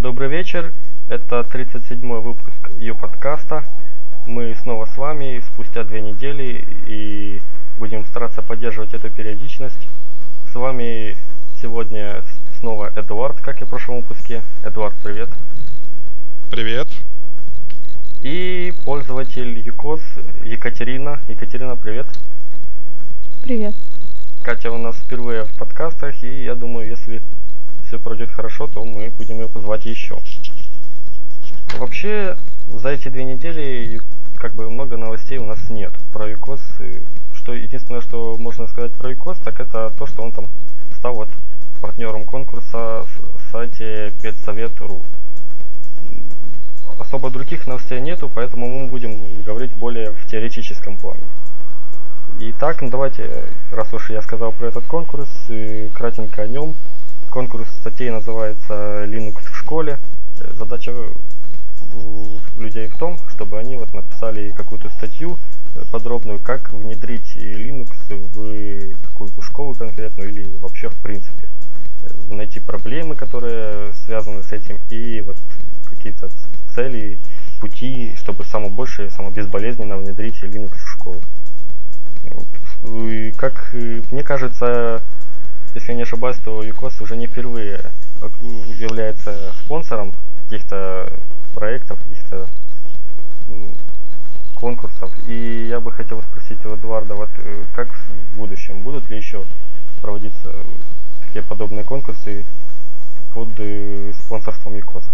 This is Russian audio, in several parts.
Добрый вечер. Это 37-й выпуск ее подкаста. Мы снова с вами спустя две недели и будем стараться поддерживать эту периодичность. С вами сегодня снова Эдуард, как и в прошлом выпуске. Эдуард, привет. Привет. И пользователь ЮКОС Екатерина. Екатерина, привет. Привет. Катя у нас впервые в подкастах, и я думаю, если все пройдет хорошо, то мы будем ее позвать еще. Вообще, за эти две недели как бы много новостей у нас нет про ЮКОС. Что единственное, что можно сказать про ЮКОС, так это то, что он там стал вот партнером конкурса в сайте педсовет.ру. Особо других новостей нету, поэтому мы будем говорить более в теоретическом плане. Итак, ну давайте, раз уж я сказал про этот конкурс, кратенько о нем. Конкурс статей называется Linux в школе. Э, задача людей в том, чтобы они вот написали какую-то статью э, подробную, как внедрить Linux в какую-то школу конкретную или вообще в принципе. Э, найти проблемы, которые связаны с этим, и вот какие-то цели, пути, чтобы самое большее, самое безболезненно внедрить Linux в школу. Как мне кажется, если не ошибаюсь, то ЮКОС уже не впервые является спонсором каких-то проектов, каких-то конкурсов. И я бы хотел спросить у Эдуарда, вот э, как в будущем, будут ли еще проводиться такие подобные конкурсы под э, спонсорством ЮКОСа?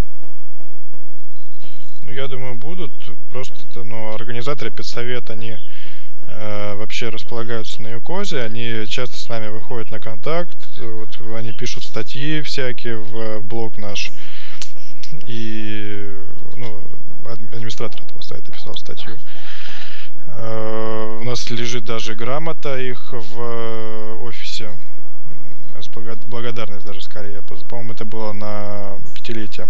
Ну, я думаю, будут. Просто это, ну, организаторы педсовет, они вообще располагаются на Юкозе, они часто с нами выходят на контакт, вот они пишут статьи всякие в блог наш, и ну, администратор этого сайта писал статью. Э, у нас лежит даже грамота их в офисе, с благодарность даже скорее, по-моему, это было на пятилетие.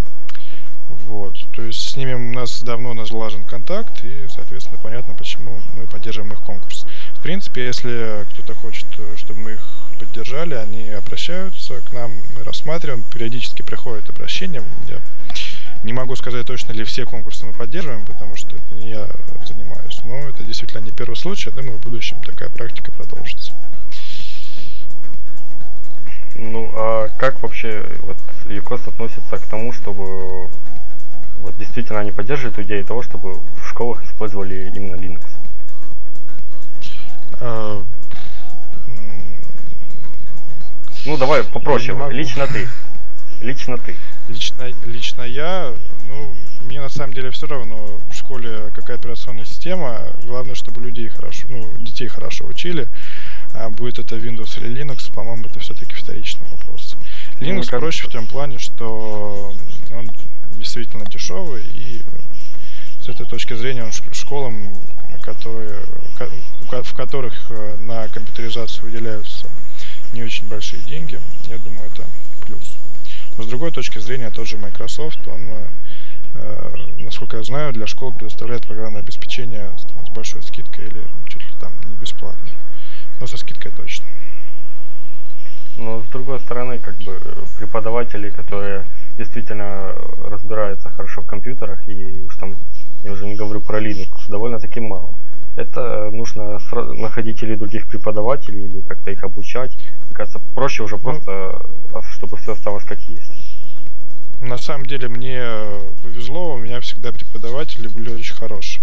Вот. То есть с ними у нас давно налажен контакт, и, соответственно, понятно, почему мы поддерживаем их конкурс. В принципе, если кто-то хочет, чтобы мы их поддержали, они обращаются к нам, мы рассматриваем, периодически приходят обращения. Я не могу сказать точно, ли все конкурсы мы поддерживаем, потому что это не я занимаюсь, но это действительно не первый случай, я думаю, в будущем такая практика продолжится. Ну, а как вообще вот ЮКОС относится к тому, чтобы вот действительно они поддерживают идею того, чтобы в школах использовали именно Linux. А, ну давай попроще, лично ты. Лично ты. Лично, лично я, ну, мне на самом деле все равно в школе какая операционная система. Главное, чтобы людей хорошо, ну, детей хорошо учили. А будет это Windows или Linux, по-моему, это все-таки вторичный вопрос. Ну, Linux ну, проще в том плане, что он действительно дешевый, и с этой точки зрения он школам, которые, в которых э, на компьютеризацию выделяются не очень большие деньги, я думаю, это плюс. Но с другой точки зрения, тот же Microsoft, он, э, э, насколько я знаю, для школ предоставляет программное обеспечение с большой скидкой или чуть ли там не бесплатно. Но со скидкой точно. Но с другой стороны, как бы преподаватели, которые действительно разбирается хорошо в компьютерах, и уж там, я уже не говорю про Linux, довольно-таки мало. Это нужно находить или других преподавателей, или как-то их обучать. Мне кажется, проще уже ну, просто, а, чтобы все осталось как есть. На самом деле мне повезло, у меня всегда преподаватели были очень хорошие.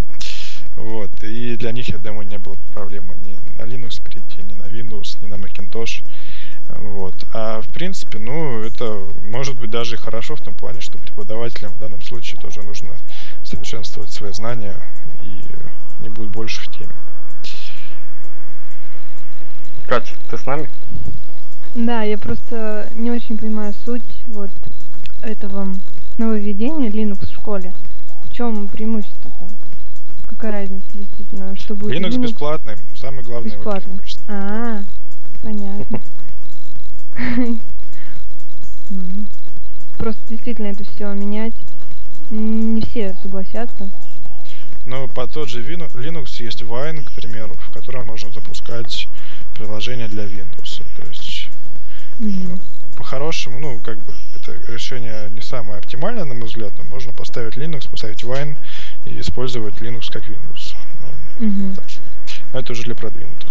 Вот, и для них, я думаю, не было проблемы ни на Linux перейти, ни на Windows, ни на Macintosh. Вот. А в принципе, ну, это может быть даже и хорошо в том плане, что преподавателям в данном случае тоже нужно совершенствовать свои знания и не будет больше в теме. Катя, ты с нами? Да, я просто не очень понимаю суть вот этого нововведения Linux в школе. В чем преимущество-то? Какая разница действительно? Что будет Linux, Linux бесплатный, самый главный бесплатный. А, понятно. Просто действительно это все менять. Не все согласятся. Ну, по тот же Linux есть Wine, к примеру, в котором можно запускать приложение для Windows. То есть mm-hmm. по-хорошему, ну, как бы это решение не самое оптимальное, на мой взгляд, но можно поставить Linux, поставить Wine и использовать Linux как Windows. Ну, так. Но это уже для продвинутых.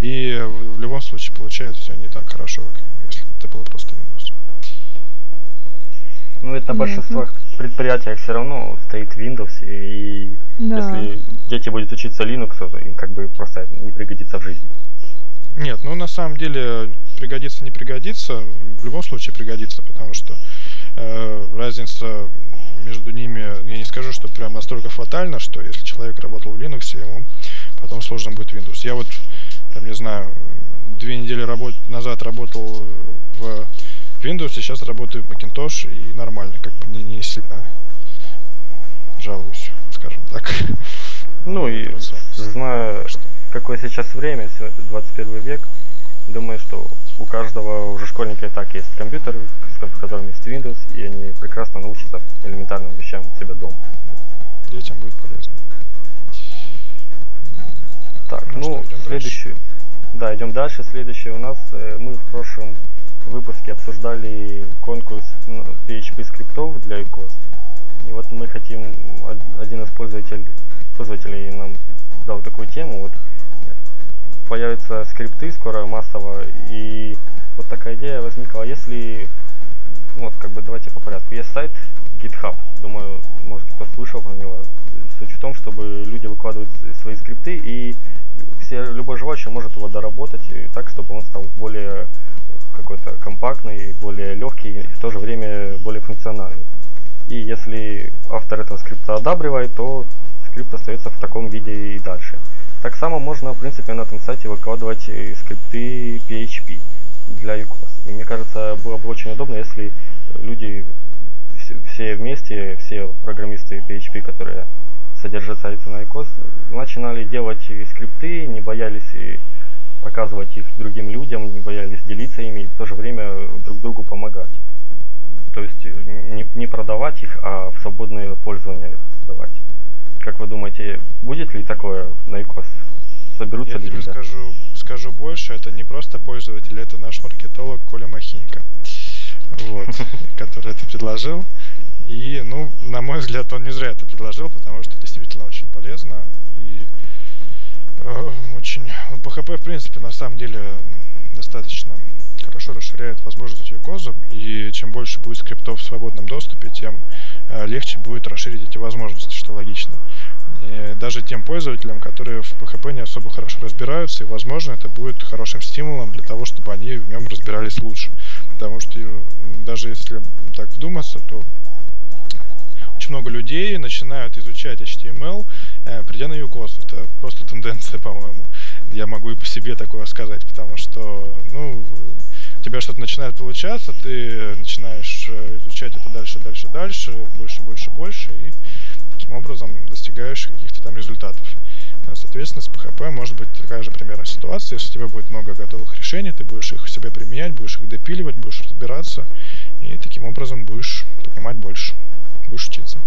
И в, в любом случае получается все не так хорошо, как если бы это было просто Windows. Ну, это на большинствах предприятиях все равно стоит Windows, и Да. если дети будут учиться Linux, то им как бы просто не пригодится в жизни. Нет, ну на самом деле пригодится, не пригодится, в любом случае пригодится, потому что э, разница между ними, я не скажу, что прям настолько фатальна, что если человек работал в Linux, ему потом сложно будет Windows. Я вот, там, не знаю, две недели работ... назад работал в Windows, сейчас работаю в Macintosh и нормально, как бы не, не сильно жалуюсь, скажем так. Ну и зная, Что- какое сейчас время, всё- 21 век, думаю, что у каждого уже школьника и так есть компьютер, в котором есть Windows, и они прекрасно научатся элементарным вещам у себя дома. детям будет полезно. Так, Ну ну, что, следующий. Да, идем дальше. Следующий у нас э, мы в прошлом выпуске обсуждали конкурс PHP скриптов для ICOS. И вот мы хотим, од- один из пользователей, пользователей нам дал такую тему, вот э, появятся скрипты скоро массово, и вот такая идея возникла, если, вот как бы давайте по порядку, есть сайт GitHub, думаю, может кто слышал про него, суть в том, чтобы люди выкладывают свои скрипты, и все, любой желающий может его доработать и так, чтобы он стал более какой-то компактный, более легкий и в то же время более функциональный. И если автор этого скрипта одабривает, то скрипт остается в таком виде и дальше. Так само можно, в принципе, на этом сайте выкладывать э, скрипты PHP для UCOS. И мне кажется, было бы очень удобно, если люди вс- все вместе, все программисты PHP, которые на ICOS, начинали делать скрипты, не боялись и показывать их другим людям, не боялись делиться ими и в то же время друг другу помогать. То есть не, не продавать их, а в свободное пользование сдавать. Как вы думаете, будет ли такое на ICOS? Соберутся Я ли тебе скажу, скажу больше, это не просто пользователь, это наш маркетолог Коля Махинько, вот, который это предложил. И, ну, на мой взгляд, он не зря это предложил, потому что действительно очень полезно и э, очень... Ну, PHP, в принципе, на самом деле достаточно хорошо расширяет возможности UCOS, и чем больше будет скриптов в свободном доступе, тем э, легче будет расширить эти возможности, что логично. И даже тем пользователям, которые в PHP не особо хорошо разбираются, и, возможно, это будет хорошим стимулом для того, чтобы они в нем разбирались лучше. Потому что э, даже если так вдуматься, то очень много людей начинают изучать HTML, э, придя на UCOS. Это просто тенденция, по-моему. Я могу и по себе такое сказать, потому что, ну, у тебя что-то начинает получаться, ты начинаешь э, изучать это дальше, дальше, дальше, больше, больше, больше, и таким образом достигаешь каких-то там результатов. Э, Соответственно, с PHP может быть такая же примерная ситуация. Если у тебя будет много готовых решений, ты будешь их у себя применять, будешь их допиливать, будешь разбираться, и таким образом будешь понимать больше, будешь учиться.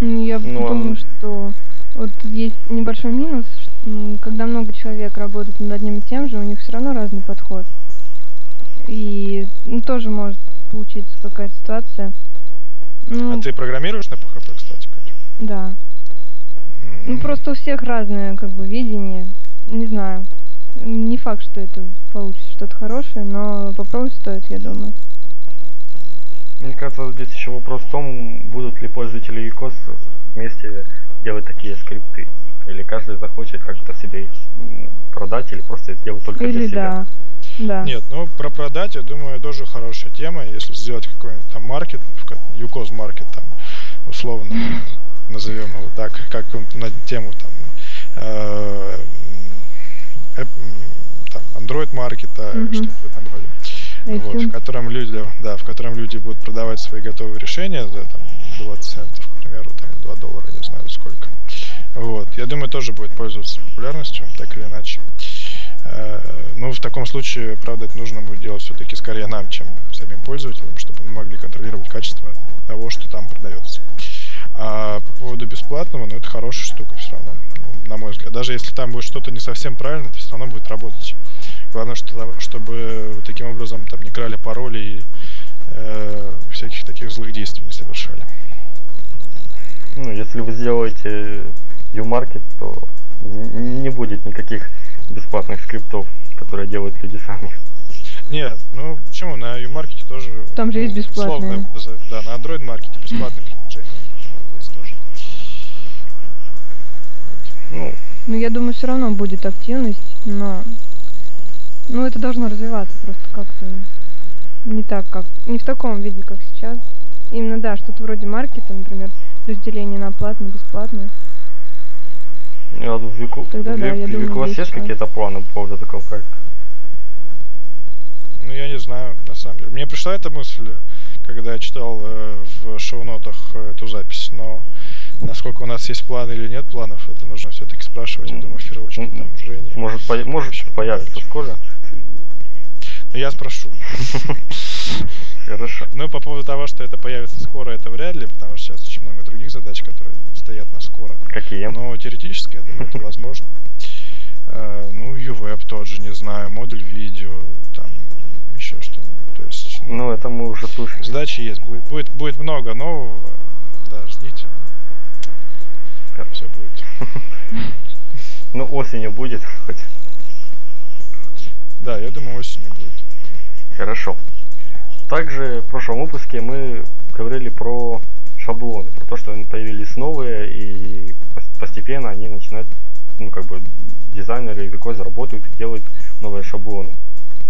Ну, Я Ну, а думаю, м- что вот есть небольшой минус, м, когда много человек работает над одним и тем же, у них все равно разный подход. И ну, тоже может получиться какая-то ситуация. Ну, А ты программируешь на PHP, кстати, Катя? да. Ну М. просто у всех разное как бы видение. Не знаю. Не факт, что это получится что-то хорошее, но попробовать стоит, я думаю. Мне кажется, здесь еще вопрос в том, будут ли пользователи ECOS вместе делать такие скрипты. Или каждый захочет как-то себе их, продать или просто сделать только для Или себя. да. Да. Нет, ну про продать, я думаю, тоже хорошая тема. Если сделать какой-нибудь там маркет, Юкоз маркет там, условно, назовем его так, как на тему там, э, м, там Android маркета, Мгм. что-нибудь в этом роде. Вот, в котором люди, да, в котором люди будут продавать свои готовые решения за там, 20 центов, к примеру, там, 2 доллара, не знаю сколько. Вот. Я думаю, тоже будет пользоваться популярностью, так или иначе. Э, Ну, в таком случае, правда, это нужно будет делать все-таки скорее нам, чем самим пользователям, чтобы мы могли контролировать качество того, что там продается. А по поводу бесплатного, ну, это хорошая штука все равно, на мой взгляд. Даже если там будет что-то не совсем правильно, это все равно будет работать. Главное, что, чтобы таким образом там не крали пароли и э, всяких таких злых действий не совершали. Ну, если вы сделаете U-Market, то не будет никаких бесплатных скриптов, которые делают люди сами. Нет, ну почему? На U-Market тоже... Там же есть бесплатные. Условно, да, на Android Market бесплатные приложения есть тоже. Ну, ну, я думаю, все равно будет активность, но... Ну, это должно развиваться просто как-то не так, как... Не в таком виде, как сейчас. Именно, да, что-то вроде маркета, например, разделение на платное, бесплатное. Я в Вику, Тогда, в, да, я в думаю, Вику есть какие-то планы по поводу такого проекта? Ну, я не знаю, на самом деле. Мне пришла эта мысль, когда я читал э, в шоу-нотах э, эту запись, но насколько у нас есть планы или нет планов, это нужно все-таки спрашивать, я думаю, в первую очередь, там, Женя. Может, по- может появится скоро? Ну, я спрошу. Хорошо. Ну, по поводу того, что это появится скоро, это вряд ли, потому что сейчас очень много других задач, которые стоят на скоро. Какие? Но теоретически, я думаю, это возможно. Э, ну, UWeb тот же, не знаю, модуль видео, там, еще что-нибудь. То есть, ну, это мы уже слышали. Задачи есть. Будет, будет, будет много нового. Да, ждите. Все будет. Ну, осенью будет хоть. Да, я думаю, осенью. Хорошо. Также в прошлом выпуске мы говорили про шаблоны, про то, что они появились новые, и постепенно они начинают, ну, как бы, дизайнеры и Викози работают и делают новые шаблоны.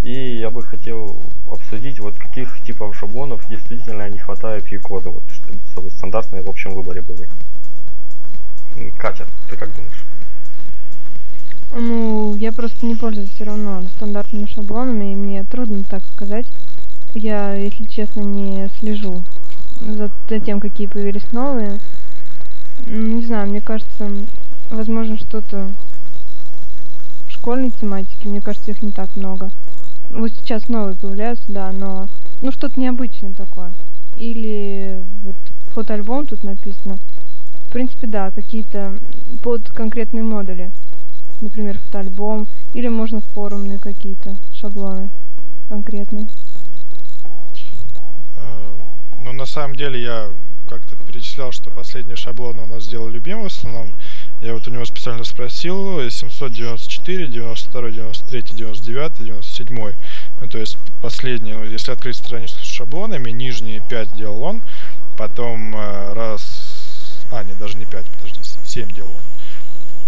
И я бы хотел обсудить, вот каких типов шаблонов действительно не хватает в Викозе, вот, чтобы стандартные в общем выборе были. Катя, ты как думаешь? Ну, я просто не пользуюсь все равно стандартными шаблонами, и мне трудно так сказать. Я, если честно, не слежу за, тем, какие появились новые. Не знаю, мне кажется, возможно, что-то в школьной тематике, мне кажется, их не так много. Вот сейчас новые появляются, да, но ну что-то необычное такое. Или вот фотоальбом тут написано. В принципе, да, какие-то под конкретные модули. Например, фотоальбом. Или можно форумные какие-то шаблоны конкретные. Ну, на самом деле, я как-то перечислял, что последние шаблоны у нас сделал любимый в основном. Я вот у него специально спросил 794, 92, 93, 99, 97. Ну, то есть последний, ну, если открыть страницу с шаблонами, нижние 5 делал он, потом э, раз... А, нет, даже не 5, подожди, 7 делал он.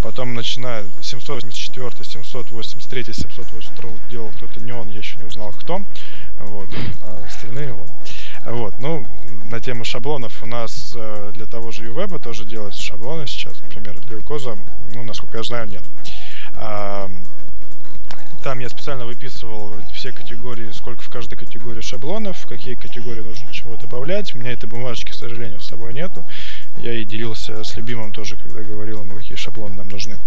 Потом начиная 784, 783, 782 делал кто-то не он, я еще не узнал кто. Вот, а остальные вот. Вот, ну, на тему шаблонов у нас э, для того же UWeb тоже делаются шаблоны сейчас, например, для Ucozа, ну, насколько я знаю, нет. А, там я специально выписывал все категории, сколько в каждой категории шаблонов, какие категории нужно чего добавлять. У меня этой бумажечки, к сожалению, с собой нету. Я и делился с любимым тоже, когда говорил ему, какие шаблоны нам нужны.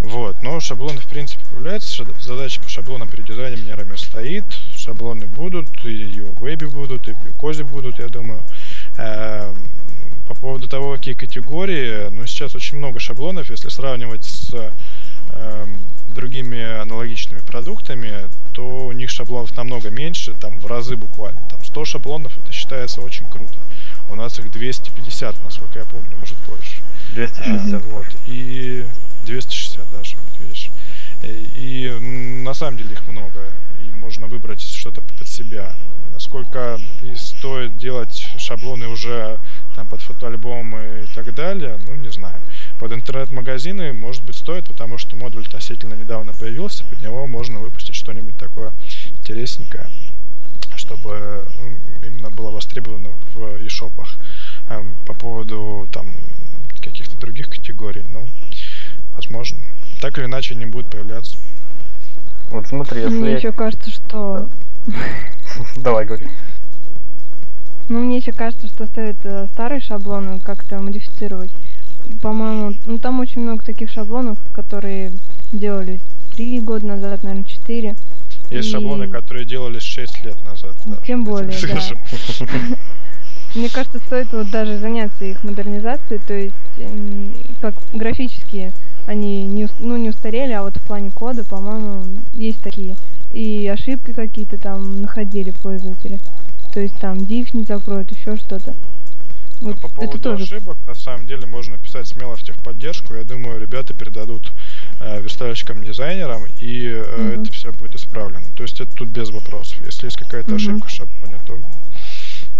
Вот, но шаблоны в принципе появляются, задача по шаблонам перед дизайнерами стоит, шаблоны будут, и в вебе будут, и в козе будут, я думаю. Эм, по поводу того, какие категории, ну сейчас очень много шаблонов, если сравнивать с э, другими аналогичными продуктами, то у них шаблонов намного меньше, там в разы буквально. Там 100 шаблонов, это считается очень круто. У нас их 250, насколько я помню, может больше. 260. А, вот. И 260 даже, вот видишь. И, и на самом деле их много, и можно выбрать что-то под себя. Насколько и стоит делать шаблоны уже там под фотоальбомы и так далее, ну не знаю. Под интернет-магазины, может быть, стоит, потому что модуль относительно недавно появился, под него можно выпустить что-нибудь такое интересненькое, чтобы именно было востребовано в e-шопах. Эм, по поводу там каких-то других категорий, ну, возможно. Так или иначе не будет появляться. Вот смотри, если... Мне еще кажется, что... Давай, говори. Ну, мне еще кажется, что стоит э, старые шаблоны как-то модифицировать. По-моему, ну там очень много таких шаблонов, которые делались три года назад, наверное, четыре. Есть и... шаблоны, которые делались 6 лет назад. Да, Тем более, да. Мне кажется, стоит вот даже заняться их модернизацией, то есть как графические они не, ну, не устарели, а вот в плане кода, по-моему, есть такие и ошибки какие-то там находили пользователи. То есть там div не закроют, еще что-то. Вот по поводу это тоже... ошибок, на самом деле, можно писать смело в техподдержку. Я думаю, ребята передадут э, верстальщикам, дизайнерам, и э, mm это все будет исправлено. То есть это тут без вопросов. Если есть какая-то mm ошибка в шаблоне, то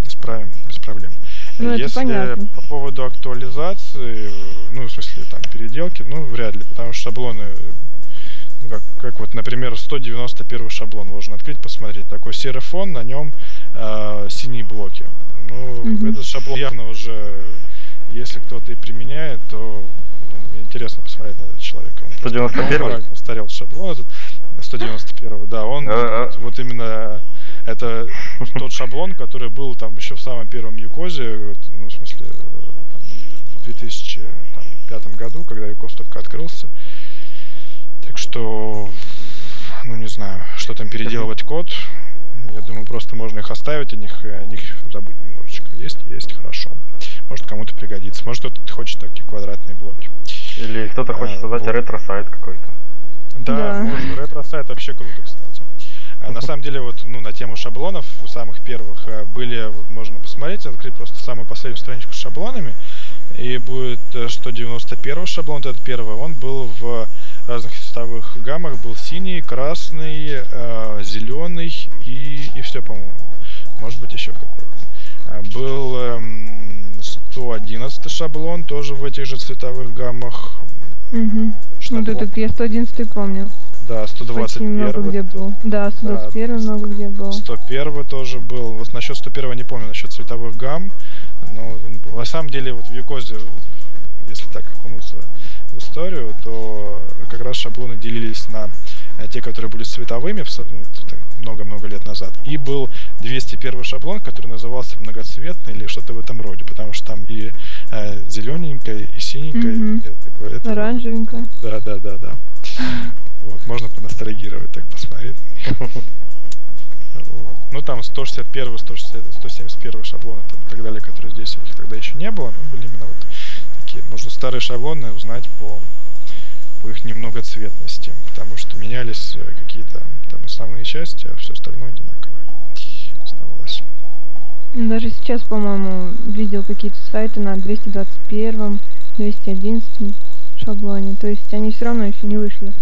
исправим без проблем. Ну, Если понятно. по поводу актуализации, ну, в смысле, там, переделки, ну, вряд ли, потому что шаблоны ну, как, как вот, например, 191 шаблон можно открыть, посмотреть. Такой серый фон, на нем э, синие блоки. Ну, mm-hmm. этот шаблон явно уже, если кто-то и применяет, то ну, интересно посмотреть на этого человека. 191 устарел шаблон этот, 191 да, он вот, вот именно это тот шаблон, который был там еще в самом первом Юкозе, ну, в смысле, там, в 2005 году, когда Юкоз только открылся. Так что, ну не знаю, что там переделывать код. Я думаю, просто можно их оставить, о них, о них забыть немножечко. Есть, есть, хорошо. Может кому-то пригодится. Может кто-то хочет такие квадратные блоки. Или кто-то хочет а, создать вот. ретро-сайт какой-то. Да, да. можно. Ретро-сайт вообще круто, кстати. А на самом деле, вот, ну, на тему шаблонов, у самых первых, э, были, вот, можно посмотреть, открыть просто самую последнюю страничку с шаблонами, и будет 191 э, шаблон, этот первый, он был в разных цветовых гаммах, был синий, красный, э, зеленый и, и все, по-моему. Может быть, еще какой-то. А, был э, 111 шаблон, тоже в этих же цветовых гаммах. Угу. Вот этот я 111 помню. Да, 121. Очень много где был. Да, 121 да, много где был. 101 тоже был. Вот насчет 101 не помню, насчет цветовых гамм. Но на самом деле вот в Юкозе, если так окунуться в историю, то как раз шаблоны делились на э, те, которые были цветовыми ну, много-много лет назад. И был 201 шаблон, который назывался многоцветный или что-то в этом роде, потому что там и э, зелененькая, и синенькая. Mm-hmm. И, это, Оранжевенькая. Да, да, да, да. Вот, можно поностальгировать, так посмотреть. Вот. Ну, там 161, 160, 171 шаблоны там, и так далее, которые здесь, их тогда еще не было, но были именно вот такие. Можно старые шаблоны узнать по, по их немногоцветности, потому что менялись э, какие-то там основные части, а все остальное одинаковое оставалось. Даже сейчас, по-моему, видел какие-то сайты на 221, 211 шаблоне, то есть они все равно еще не вышли.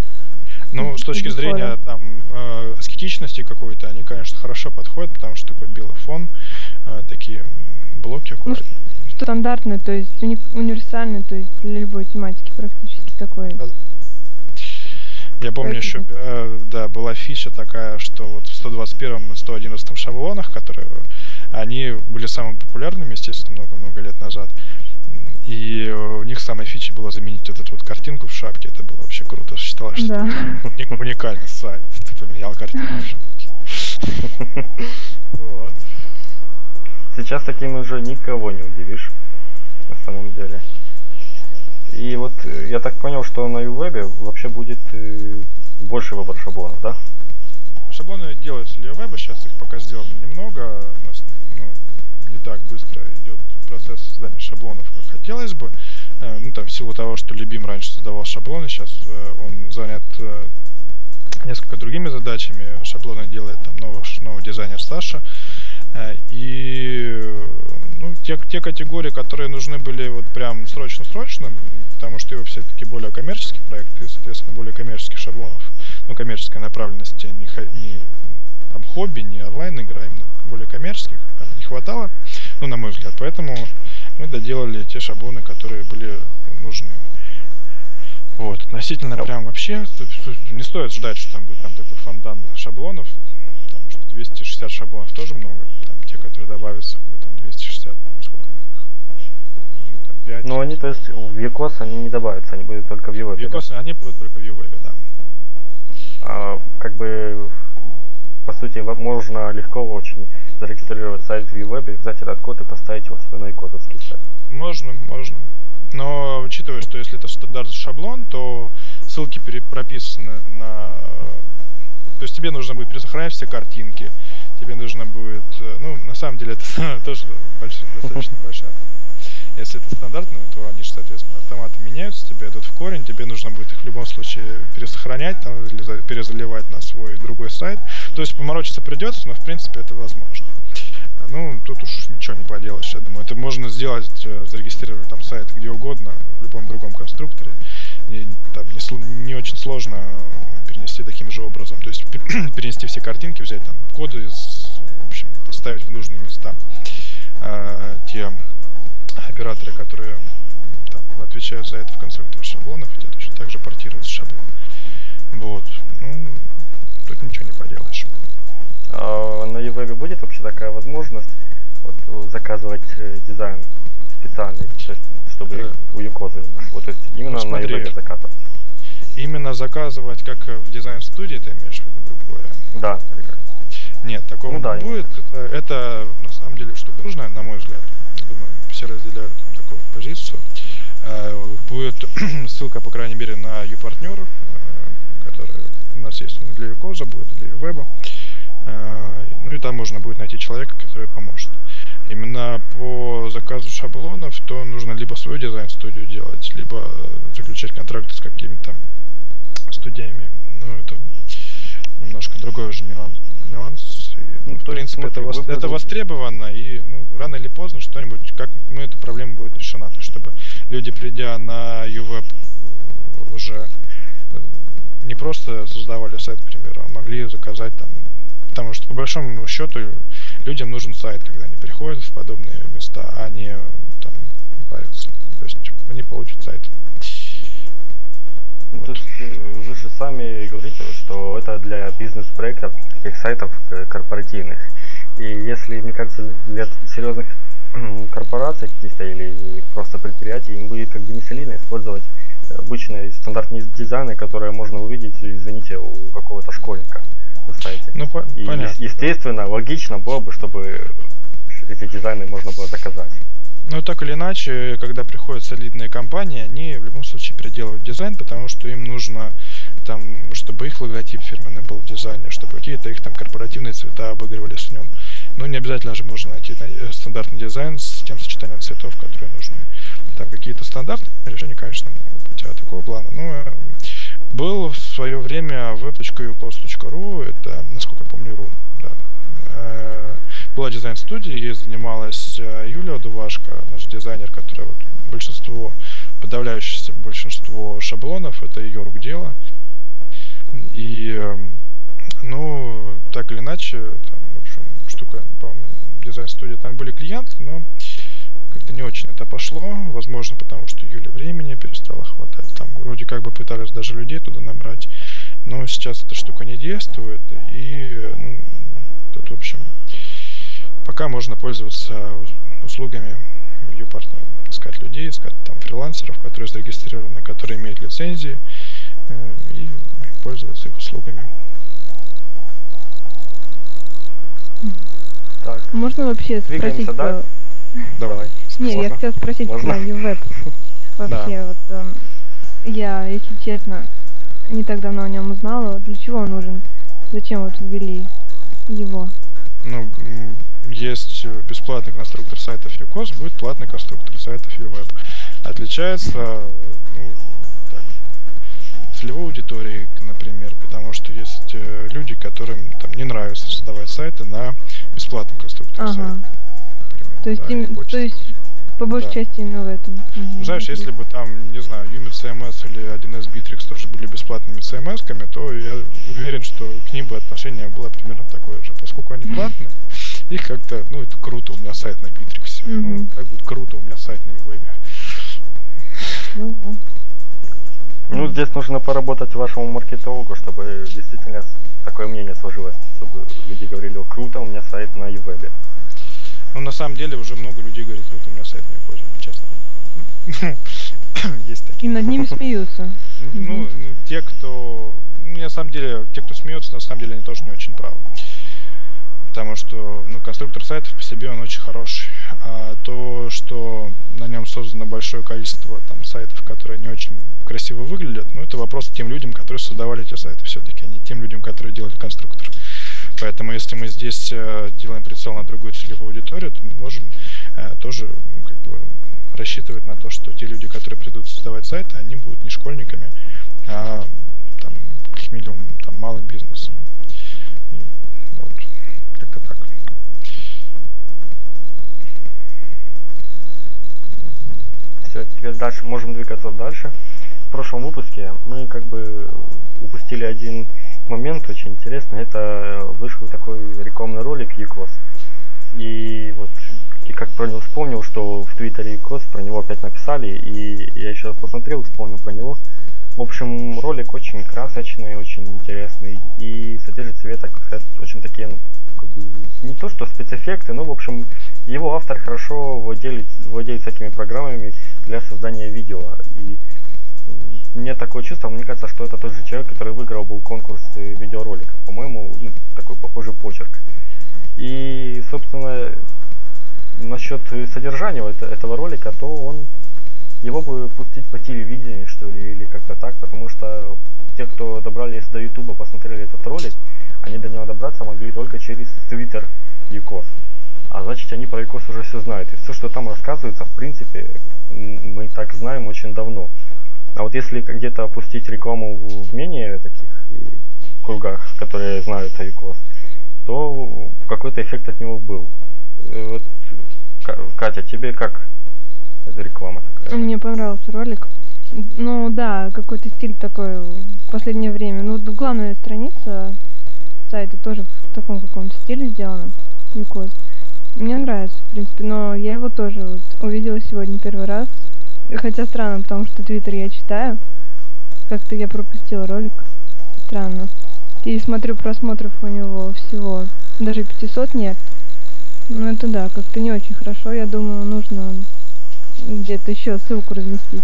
Ну, с точки зрения там э, аскетичности какой-то, они, конечно, хорошо подходят, потому что такой белый фон, э, такие блоки ну, аккуратные. Стандартный, то есть уни- универсальный, то есть для любой тематики практически такой. Я помню еще, э, да, была фича такая, что вот в 121 и 111 шаблонах, которые они были самыми популярными, естественно, много-много лет назад. И у них самой фичей было заменить вот эту вот картинку в шапке. Это было вообще круто. Считалось, что да. уникальный сайт. Ты поменял картинку в шапке. Вот. Сейчас таким уже никого не удивишь. На самом деле. И вот э, я так понял, что на Uweb вообще будет э, больше выбор шаблонов, да? Шаблоны делаются для Uweb, сейчас их пока сделано немного. У нас ну, не так быстро идет процесс создания шаблонов, как хотелось бы. Э, ну, там, в силу того, что Любим раньше создавал шаблоны, сейчас э, он занят э, несколько другими задачами. Шаблоны делает там новый, новый дизайнер Саша. И ну, те, те категории, которые нужны были вот прям срочно-срочно, потому что его все-таки более коммерческий проект и, соответственно, более коммерческих шаблонов, ну, коммерческой направленности, не, не там хобби, не онлайн игра, именно более коммерческих не хватало ну, на мой взгляд. Поэтому мы доделали те шаблоны, которые были нужны. Вот, относительно прям вообще, не стоит ждать, что там будет там такой фондан шаблонов, 260 шаблонов тоже много, там те, которые добавятся, будет там 260, там, сколько их? Там 5. Но они, то есть, в ECOS они не добавятся, они будут только в UWeb. В да? они будут только в UWeb, да. А, как бы по сути, можно легко очень зарегистрировать сайт в Uweb, взять этот код и поставить его себе на икодовский сайт. Можно, можно. Но учитывая, что если это стандартный шаблон, то ссылки прописаны на... То есть тебе нужно будет пересохранять все картинки, тебе нужно будет... Ну, на самом деле, это тоже большая, достаточно большая Если это стандартно, то они же, соответственно, автоматы меняются, тебе идут в корень, тебе нужно будет их в любом случае пересохранять там, или перезаливать на свой другой сайт. То есть поморочиться придется, но в принципе это возможно. Ну, тут уж ничего не поделаешь, я думаю. Это можно сделать, э, зарегистрировать там сайт где угодно, в любом другом конструкторе. И там не, не очень сложно перенести таким же образом. То есть перенести все картинки, взять там коды, в общем, поставить в нужные места. А, те операторы, которые там, отвечают за это в конструкторе шаблонов, тебя точно так же портируется шаблон. Вот. Ну, тут ничего не поделаешь. А на eWeb будет вообще такая возможность вот, заказывать э, дизайн специальный, чтобы э, у именно. Вот, то есть именно ну, смотри, на eWeb заказывать. Именно заказывать, как в дизайн-студии, ты имеешь в виду, грубо говоря? Да. Или как? Нет, такого ну, да, не будет. Это, это на самом деле штука нужная, на мой взгляд. Думаю, все разделяют такую позицию. Э, будет ссылка, по крайней мере, на U-партнер, который у нас есть для Юкоза, будет для Веба. Э, ну и там можно будет найти человека, который поможет. Именно по заказу шаблонов, то нужно либо свою дизайн-студию делать, либо заключать контракты с какими-то студиями. Ну, это немножко другой уже нюанс. нюанс. И, ну, в принципе, это, вос, это востребовано, и ну, рано или поздно что-нибудь, как ну, эта проблема будет решена. То есть, чтобы люди, придя на UWeb уже э, не просто создавали сайт, к примеру, а могли заказать там Потому что, по большому счету, людям нужен сайт, когда они приходят в подобные места, а не, там, не парятся. То есть они получат сайт. Ну. То есть э, вы же сами говорите, что это для бизнес-проектов, таких сайтов э, корпоративных. И если, мне кажется, для серьезных корпораций каких-то или просто предприятий, им будет как бы не солидно использовать обычные стандартные дизайны, которые можно увидеть, извините, у какого-то школьника на сайте. Ну, по- и, понятно. естественно, логично было бы, чтобы эти дизайны можно было заказать. Ну, так или иначе, когда приходят солидные компании, они в любом случае переделывают дизайн, потому что им нужно, там, чтобы их логотип фирменный был в дизайне, чтобы какие-то их там корпоративные цвета обыгрывались в нем. Но не обязательно же можно найти э, стандартный дизайн с тем сочетанием цветов, которые нужны. Там какие-то стандартные решения, конечно, могут быть а такого плана. Но э, был в свое время web.ucos.ru, это, насколько я помню, ру. Да. Э, была дизайн-студия, ей занималась э, Юлия Дувашко, наш дизайнер, которая вот большинство, подавляющее большинство шаблонов, это ее рук дело. И, эм, ну, так или иначе, там, в общем, штука, по-моему, дизайн-студия, там были клиенты, но как-то не очень это пошло. Возможно, потому что Юле времени перестало хватать. Там вроде как бы пытались даже людей туда набрать. Но сейчас эта штука не действует. И, ну, тут, в общем, пока можно пользоваться услугами ViewPartner. Искать людей, искать там фрилансеров, которые зарегистрированы, которые имеют лицензии. Э, и пользоваться их услугами. Так. Можно вообще Двигаемся, спросить, да? Давай. Не, я хотела спросить Можно? про UWeb. Вообще, вот эм, я, если честно, не так давно о нем узнала. Для чего он нужен? Зачем вот ввели его? Ну, есть бесплатный конструктор сайтов UCOS, будет платный конструктор сайтов UWeb. Отличается, ну, так, целевой аудиторией, например, потому что есть э, люди, которым там не нравится создавать сайты на бесплатном конструкторе ага. сайта. То есть, да, им, то есть по большей да. части именно в этом. Угу. Знаешь, если бы там, не знаю, Юмит CMS или 1С Bittrex тоже были бесплатными CMS-ками, то я уверен, что к ним бы отношение было примерно такое же. Поскольку они платные, их как-то, ну, это круто, у меня сайт на Bittrex. Угу. Ну, как будет круто, у меня сайт на вебе. Ну, да. Ну, здесь нужно поработать вашему маркетологу, чтобы действительно такое мнение сложилось, чтобы люди говорили, о, круто, у меня сайт на Ювебе. Ну, на самом деле, уже много людей говорит, вот у меня сайт не уходит, честно. Есть такие. И над ними смеются. Ну, ну, те, кто... Ну, на самом деле, те, кто смеется, на самом деле, они тоже не очень правы. Потому что, ну, конструктор сайтов по себе, он очень хороший. А то, что на нем создано большое количество там сайтов, которые не очень красиво выглядят, ну, это вопрос тем людям, которые создавали эти сайты все-таки, а не тем людям, которые делали конструктор. Поэтому если мы здесь э, делаем прицел на другую целевую аудиторию, то мы можем э, тоже как бы рассчитывать на то, что те люди, которые придут создавать сайты, они будут не школьниками, а там, как минимум там, малым бизнесом. И вот, как-то так. Все, теперь дальше можем двигаться дальше. В прошлом выпуске мы как бы упустили один момент очень интересный. Это вышел такой рекламный ролик Якос. И вот и как про него вспомнил, что в Твиттере Якос про него опять написали, и я еще раз посмотрел, вспомнил про него. В общем, ролик очень красочный, очень интересный и содержит в себе, так очень такие, ну, как бы, не то что спецэффекты, но, в общем, его автор хорошо владеет, владеет всякими программами для создания видео. И мне такое чувство, мне кажется, что это тот же человек, который выиграл был конкурс видеороликов. По-моему, ну, такой похожий почерк. И, собственно, насчет содержания этого ролика, то он его бы пустить по телевидению, что ли, или как-то так, потому что те, кто добрались до Ютуба, посмотрели этот ролик, они до него добраться могли только через Твиттер uCoz. А значит, они про uCoz уже все знают. И все, что там рассказывается, в принципе, мы так знаем очень давно. А вот если где-то опустить рекламу в менее таких кругах, которые знают о uCoz, то какой-то эффект от него был. Вот, Катя, тебе как эта реклама такая. Мне понравился ролик. Ну да, какой-то стиль такой в последнее время. Ну, главная страница сайта тоже в таком каком-то стиле сделана. Юкоз. Мне нравится, в принципе, но я его тоже вот увидела сегодня первый раз. Хотя странно, потому что Твиттер я читаю. Как-то я пропустила ролик. Странно. И смотрю просмотров у него всего даже 500 нет. Ну это да, как-то не очень хорошо. Я думаю, нужно где-то еще ссылку разместить.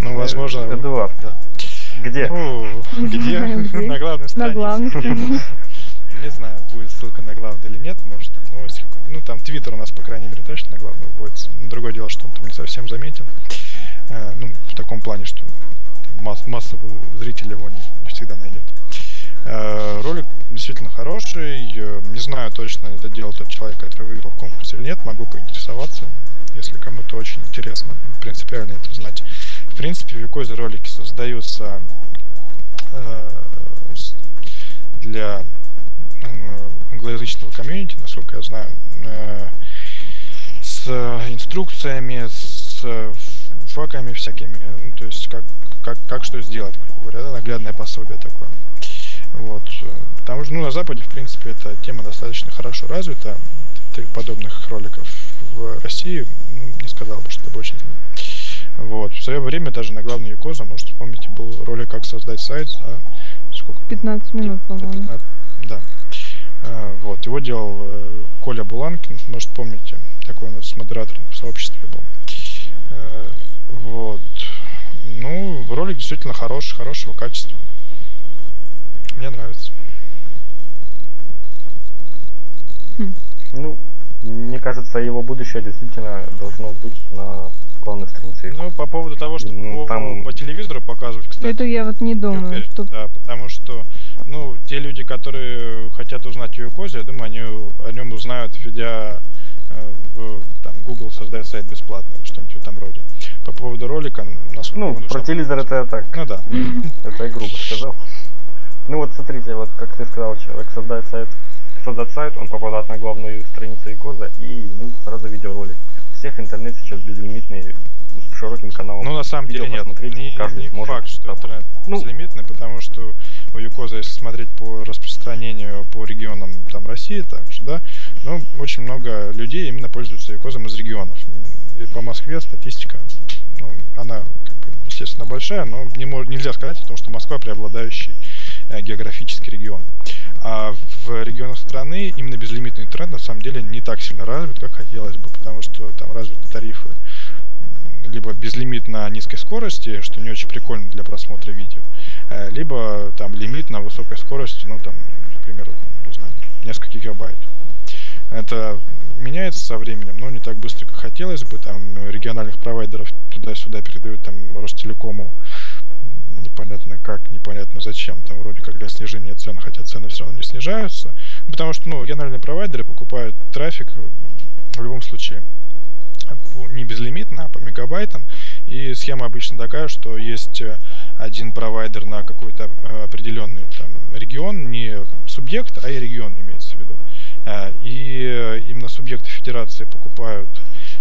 Ну, возможно... Эдуард. Да. Где? Ну, где? На главной странице. На главной странице. Не знаю, будет ссылка на главный или нет, может там новости Ну, там Твиттер у нас, по крайней мере, точно на главную будет. Другое дело, что он там не совсем заметен. Э, ну, в таком плане, что масс, массовый зритель его не, не всегда найдет. Э, ролик действительно хороший. Э, не знаю точно, это делал тот человек, который выиграл в конкурсе или нет. Могу поинтересоваться, если кому-то очень интересно принципиально это узнать. В принципе, в Викозе ролики создаются э, для англоязычного комьюнити, насколько я знаю, с инструкциями, с факами всякими, ну, то есть как, как, как что сделать, грубо говоря, да, наглядное пособие такое. Вот. Потому что ну, на Западе, в принципе, эта тема достаточно хорошо развита. Подобных роликов в России, ну, не сказал бы, что это очень вот. В свое время даже на главной Юкоза, может, вспомните, был ролик «Как создать сайт» за сколько? 15 минут, по-моему. Да. А, вот. Его делал э, Коля Буланкин, может, помните, такой у нас модератор в сообществе был. Э, вот. Ну, ролик действительно хороший, хорошего качества. Мне нравится. Хм. Ну, мне кажется, его будущее действительно должно быть на главной странице. Ну, по поводу того, что ну, там... по телевизору показывать, кстати. Это я вот не думаю, уверен, что... Да, потому что, ну, те люди, которые хотят узнать о Юкозе, я думаю, они о нем узнают, введя э, в там, Google создать сайт бесплатно или что-нибудь в этом роде. По поводу ролика, насколько Ну, про телевизор это так. Ну да. Это я грубо сказал. Ну вот смотрите, вот как ты сказал, человек создает сайт, создать сайт, он попадает на главную страницу икоза и ему сразу видеоролик. Всех интернет сейчас безлимитный, с широким каналом. Ну на самом деле нет, не, каждый не сможет, факт, что интернет ну, безлимитный, потому что у Юкоза, если смотреть по распространению по регионам там России, так что да, ну очень много людей именно пользуются Юкозом из регионов. И по Москве статистика, ну, она как бы, естественно большая, но не нельзя сказать о том, что Москва преобладающий Э, географический регион. А в регионах страны именно безлимитный интернет на самом деле не так сильно развит, как хотелось бы, потому что там развиты тарифы либо безлимит на низкой скорости, что не очень прикольно для просмотра видео, э, либо там лимит на высокой скорости, ну там, там, не знаю, несколько гигабайт. Это меняется со временем, но не так быстро, как хотелось бы. Там региональных провайдеров туда-сюда передают там Ростелекому непонятно как, непонятно зачем, там вроде как для снижения цен, хотя цены все равно не снижаются. Потому что, ну, региональные провайдеры покупают трафик в любом случае не безлимитно, а по мегабайтам. И схема обычно такая, что есть э, один провайдер на какой-то э, определенный там, регион, не субъект, а и регион имеется в виду. Э, и именно субъекты федерации покупают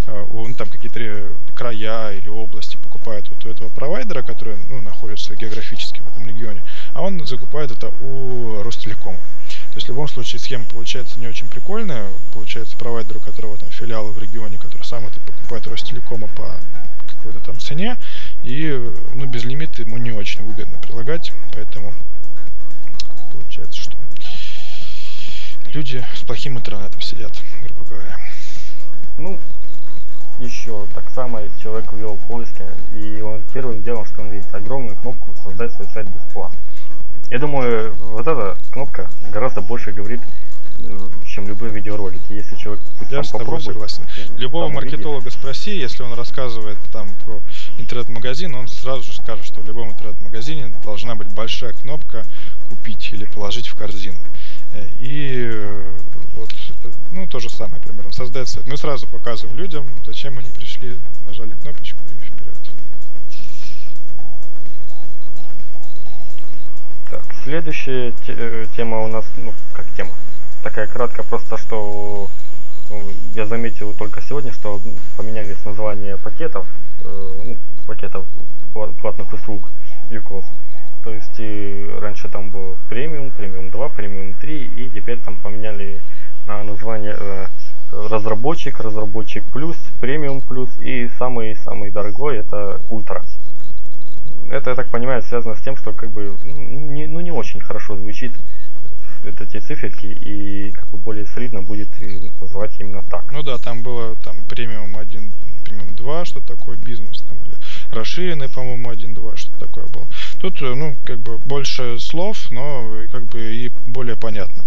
ну, там какие-то края или области покупают вот у этого провайдера, который ну, находится географически в этом регионе, а он закупает это у Ростелекома. То есть в любом случае схема получается не очень прикольная. Получается провайдер, у которого там филиалы в регионе, который сам это покупает Ростелекома по какой-то там цене. И ну, без лимита ему не очень выгодно прилагать. Поэтому получается, что люди с плохим интернетом сидят, грубо говоря. Ну, еще так само человек ввел поиски, и он первым делом, что он видит огромную кнопку «Создать свой сайт бесплатно». Я думаю, вот эта кнопка гораздо больше говорит, э, чем любые видеоролики. Если человек пусть Я сам попробует, согласен. Любого маркетолога увидит. спроси, если он рассказывает там про интернет-магазин, он сразу же скажет, что в любом интернет-магазине должна быть большая кнопка «Купить» или «Положить в корзину». Э, и вот ну, то же самое примерно, создать сайт. Мы сразу показываем людям, зачем они пришли, нажали кнопочку и вперед. Так, следующая э, тема у нас, ну, как тема, такая краткая, просто что ну, я заметил только сегодня, что поменялись названия пакетов, э, ну, пакетов платных услуг UCOS. То есть и раньше там был премиум, премиум 2, премиум 3, и теперь там поменяли название э, разработчик, разработчик плюс, премиум плюс и самый-самый дорогой это ультра это, я так понимаю, связано с тем, что как бы ну, не, ну, не очень хорошо звучит это те циферки и как бы более солидно будет называть именно так. Ну да, там было там премиум 1, премиум 2, что такое бизнес, там или расширенный, по-моему, 1.2, что такое было. Тут, э, ну, как бы больше слов, но как бы и более понятно.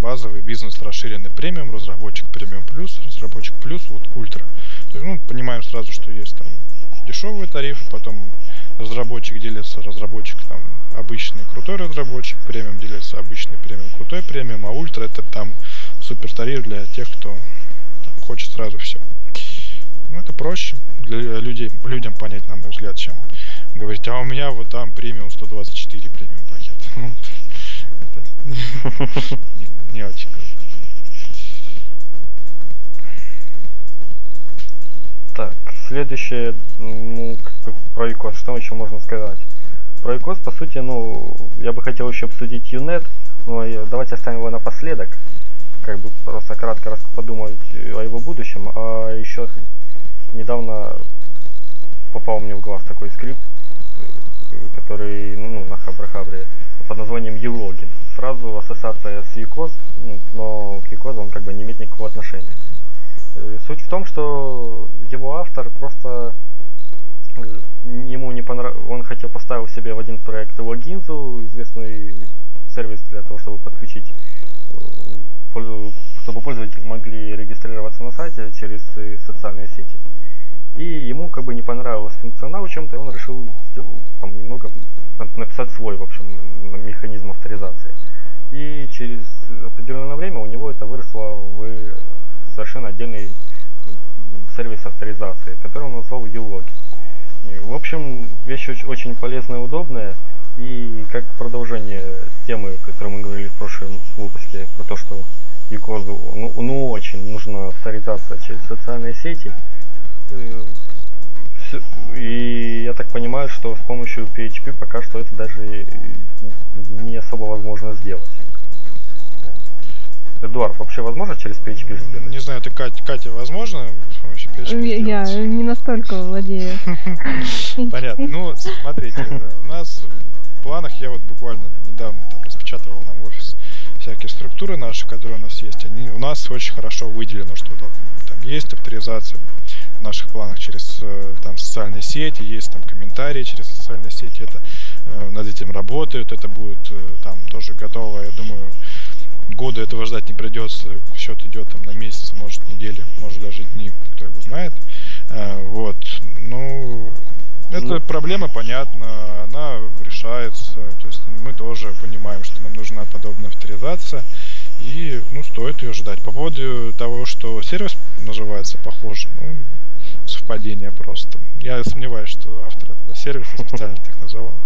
Базовый бизнес, расширенный премиум, разработчик премиум плюс, разработчик плюс, вот ультра. То есть, ну, понимаем сразу, что есть там дешевый тариф, потом разработчик делится разработчик там обычный крутой разработчик, премиум делится обычный премиум крутой премиум, а ультра это там супер тариф для тех, кто там, хочет сразу все. Ну, это проще для людей, людям понять, на мой взгляд, чем говорить, а у меня вот там премиум 124 премиум пакет. Не очень круто. Так, следующее, ну, как бы про ИКОС, что еще можно сказать? Про ИКОС, по сути, ну, я бы хотел еще обсудить ЮНЕТ, но давайте оставим его напоследок, как бы просто кратко подумать о его будущем, а еще недавно попал мне в глаз такой скрипт, который, ну, на Хабрахабре, под названием Елогин. Сразу ассоциация с ЮКОС, ну, но к ЮКОС он как бы не имеет никакого отношения. Э, суть в том, что его автор просто э, ему не понравилось, он хотел поставить себе в один проект логинзу, известный сервис для того, чтобы подключить, э, чтобы пользователи могли регистрироваться на сайте через социальные сети. И ему как бы не понравился функционал чем-то, и он решил там немного написать свой, в общем, механизм авторизации. И через определенное время у него это выросло в совершенно отдельный сервис авторизации, который он назвал uLogin. В общем, вещь очень полезная и удобная. И как продолжение темы, о которой мы говорили в прошлом выпуске, про то, что Юкозу ну, ну очень нужна авторизация через социальные сети. И я так понимаю, что с помощью PHP пока что это даже не особо возможно сделать. Эдуард, вообще возможно через PHP сделать? Не знаю, это Катя, Катя возможно с помощью PHP Я, я не настолько владею. Понятно. Ну, смотрите, у нас в планах я вот буквально недавно там распечатывал нам в офис всякие структуры наши, которые у нас есть. Они у нас очень хорошо выделено, что там есть авторизация в наших планах через э, там социальные сети, есть там комментарии через социальные сети, это э, над этим работают, это будет э, там тоже готово, я думаю, года этого ждать не придется. Счет идет там на месяц, может недели, может даже дни, кто его знает. Вот. Ну, эта ну, проблема понятна, она решается то есть мы тоже понимаем, что нам нужна подобная авторизация, и ну, стоит ее ждать. По поводу того, что сервис называется похоже, ну, совпадение просто. Я сомневаюсь, что автор этого сервиса специально так называл.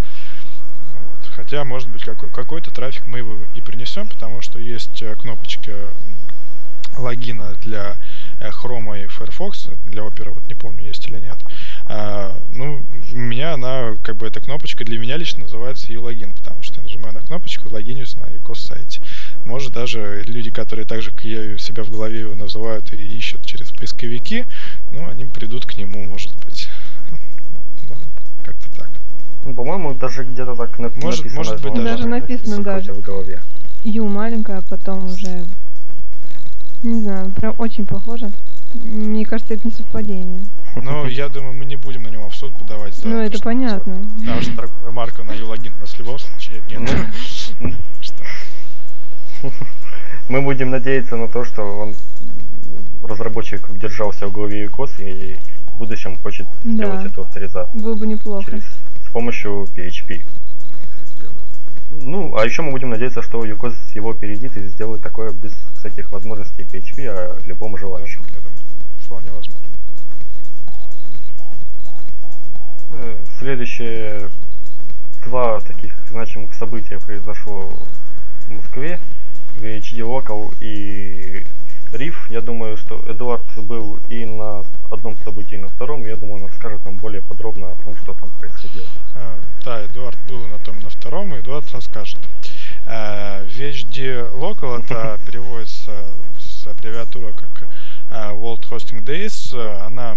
Вот. Хотя, может быть, какой- какой-то трафик мы его и принесем, потому что есть э, кнопочка логина для э, Chrome и Firefox, для Opera, вот не помню, есть или нет. А, ну, у меня она, как бы, эта кнопочка для меня лично называется ее логин, потому что я нажимаю на кнопочку, логинюсь на ECOS сайте. Может, даже люди, которые также как себя в голове его называют и ищут через поисковики, ну, они придут к нему, может быть. Ну, как-то так. Ну, по-моему, даже где-то так нап- Может- написано. может быть, даже написано даже. хотя бы в голове. Ю маленькая, а потом уже... Не знаю, прям очень похоже. Мне кажется, это не совпадение. Но я думаю, мы не будем на него в суд подавать за ну, то, это что- понятно. Потому что торговая марка на Юлогин у нас в любом случае нет. Ну, Что? Мы будем надеяться на то, что он разработчик держался в голове ЮКОС и в будущем хочет Да. сделать эту авторизацию Было бы неплохо. через, с помощью PHP. Ну, а еще мы будем надеяться, что ЮКОС его опередит и сделает такое без всяких возможностей PHP, а любому желающему. я думаю, вполне возможно. Э, Следующие два таких значимых события произошло в Москве. VHD Local и Риф. Я думаю, что Эдуард был и на одном событии, и на втором. Я думаю, он расскажет нам более подробно о том, что там происходило. А, Да, Эдуард был на том и на втором, и Эдуард расскажет. А, WHD.local это переводится с аббревиатуры как а, World Hosting Days. А, Она,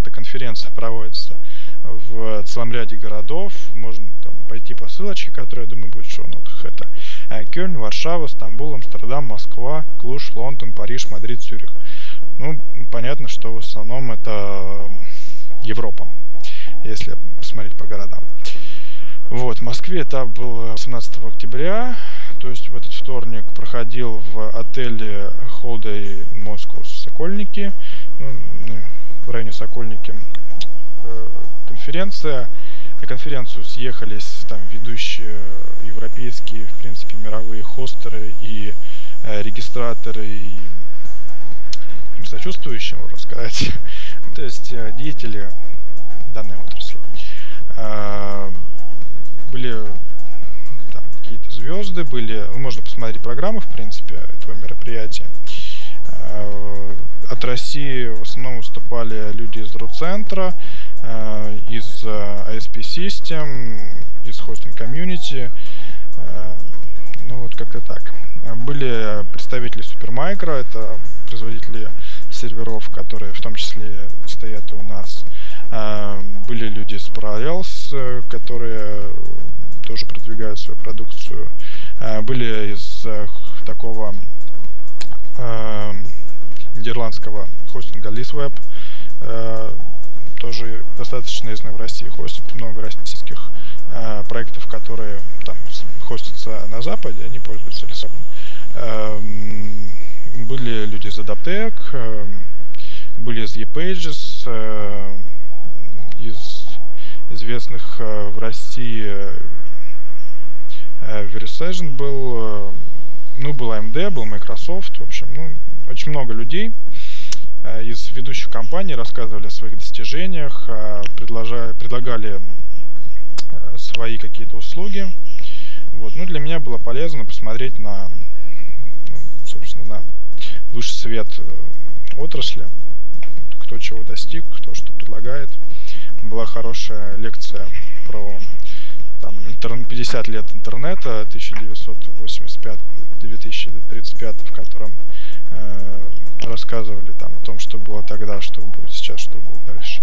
эта конференция проводится в целом ряде городов. Можно там пойти по ссылочке, которая, я думаю, будет в шоу-нотах. Это а, Кёльн, Варшава, Стамбул, Амстердам, Москва, Клуж, Лондон, Париж, Мадрид, Цюрих. Ну, понятно, что в основном это Европа, если посмотреть по городам. Вот, в Москве этап был 17 октября, то есть в этот вторник проходил в отеле Holiday Moscow Сокольники, ну, в районе Сокольники э, конференция. На конференцию съехались там ведущие европейские, в принципе, мировые хостеры и э, регистраторы, и им сочувствующие, можно сказать, то есть э, деятели данной отрасли. А, Были там какие-то звезды, были, ну, можно посмотреть программы, в принципе, этого мероприятия. А, От России в основном выступали люди из РУ-центра, а, из а, ISP System, из Hosting Community. А, Ну, вот как-то так. Были представители Supermicro, это производители серверов, которые в том числе стоят и у нас. Были люди с Parallels, э, которые тоже продвигают свою продукцию. Были из э, такого э, нидерландского хостинга LeaseWeb, э, тоже достаточно известный в России хостинг, много российских э, проектов, которые там хостятся на Западе, они пользуются LeaseWeb. Эм, Были люди из Adaptec, эм, были из ePages, э, из известных э, в России э, э, Verisagent был, э, ну, был AMD, был Microsoft, в общем, ну, очень много людей э, из ведущих компаний рассказывали о своих достижениях, э, предлагали э, свои какие-то услуги. Вот. Ну, для меня было полезно посмотреть на, ну, собственно, на высший свет э, отрасли, кто чего достиг, кто что предлагает. Была хорошая лекция про там, интерн- 50 лет интернета 1985-2035, в котором э, рассказывали там о том, что было тогда, что будет сейчас, что будет дальше.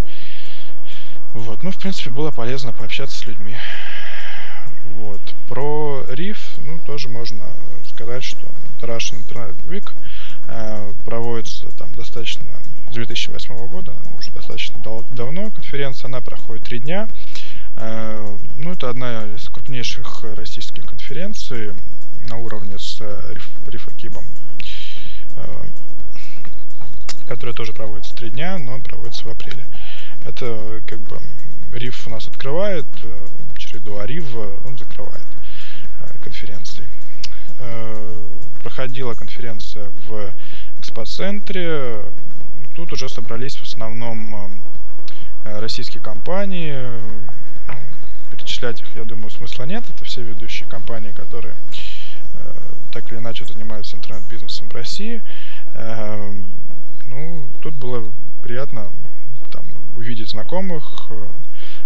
Вот, ну, в принципе, было полезно пообщаться с людьми. Вот. Про риф, ну, тоже можно сказать, что Russian Internet Week э, проводится там достаточно с 2008 года, уже достаточно дал- давно конференция, она проходит три дня. Э, ну, это одна из крупнейших российских конференций на уровне с э, Риф, Рифакибом, э, которая тоже проводится три дня, но проводится в апреле. Это как бы Риф у нас открывает, э, через в виду Арив, он закрывает конференции. Проходила конференция в экспоцентре. Тут уже собрались в основном российские компании. Перечислять их, я думаю, смысла нет. Это все ведущие компании, которые так или иначе занимаются интернет-бизнесом в России. Ну, тут было приятно там, увидеть знакомых, э,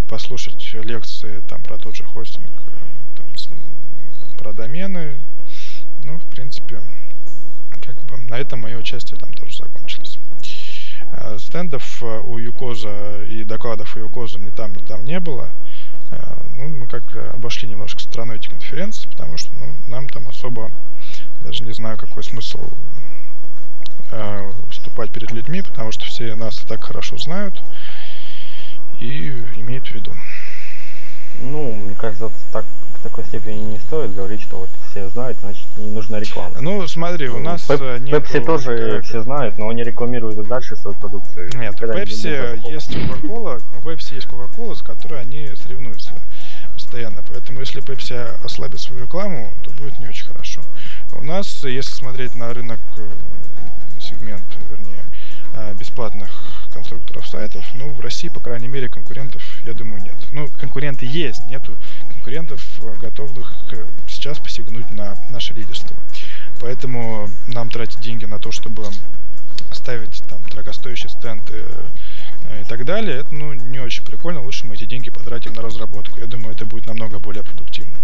послушать лекции там про тот же хостинг, э, там, про домены. Ну, в принципе, как бы на этом мое участие там тоже закончилось. Э, стендов у Юкоза и докладов у Юкоза ни там, ни там не было. Ну, мы как обошли немножко стороной эти конференции, потому что ну, нам там особо даже не знаю, какой смысл э, выступать перед людьми, потому что все нас так хорошо знают и имеют в виду. Ну, мне кажется, так, в такой степени не стоит говорить, что вот все знают, значит не нужна реклама. Ну, смотри, у нас Пеп, нет... Пепси тоже как... все знают, но они рекламируют и дальше свою продукцию. Нет, у Pepsi есть Coca-Cola, у Pepsi есть Coca-Cola, с которой они соревнуются постоянно. Поэтому если Pepsi ослабит свою рекламу, то будет не очень хорошо. У нас, если смотреть на рынок э, сегмент, вернее, э, бесплатных конструкторов сайтов. Ну, в России, по крайней мере, конкурентов, я думаю, нет. Ну, конкуренты есть, нету конкурентов, э, готовых сейчас посягнуть на наше лидерство. Поэтому нам тратить деньги на то, чтобы ставить там дорогостоящие стенды э, и так далее, это ну, не очень прикольно. Лучше мы эти деньги потратим на разработку. Я думаю, это будет намного более продуктивно.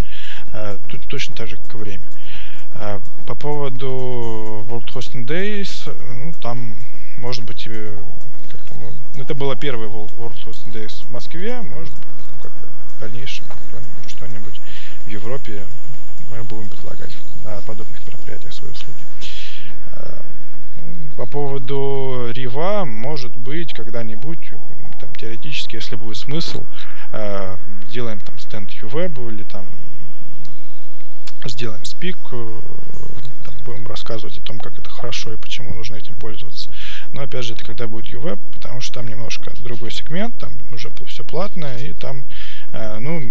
Тут точно так же, как и время. По поводу World Hosting Days, ну, там, может быть, как-то, ну, это было первый World Hosting Days в Москве, может, как в дальнейшем что-нибудь в Европе мы будем предлагать на подобных мероприятиях свои услуги. Ну, по поводу Рива, может быть, когда-нибудь, там, теоретически, если будет смысл, а, делаем там стенд UWeb или там сделаем спик, э, там, будем рассказывать о том, как это хорошо и почему нужно этим пользоваться. Но опять же, это когда будет UWeb, потому что там немножко другой сегмент, там уже все платное, и там, э, ну,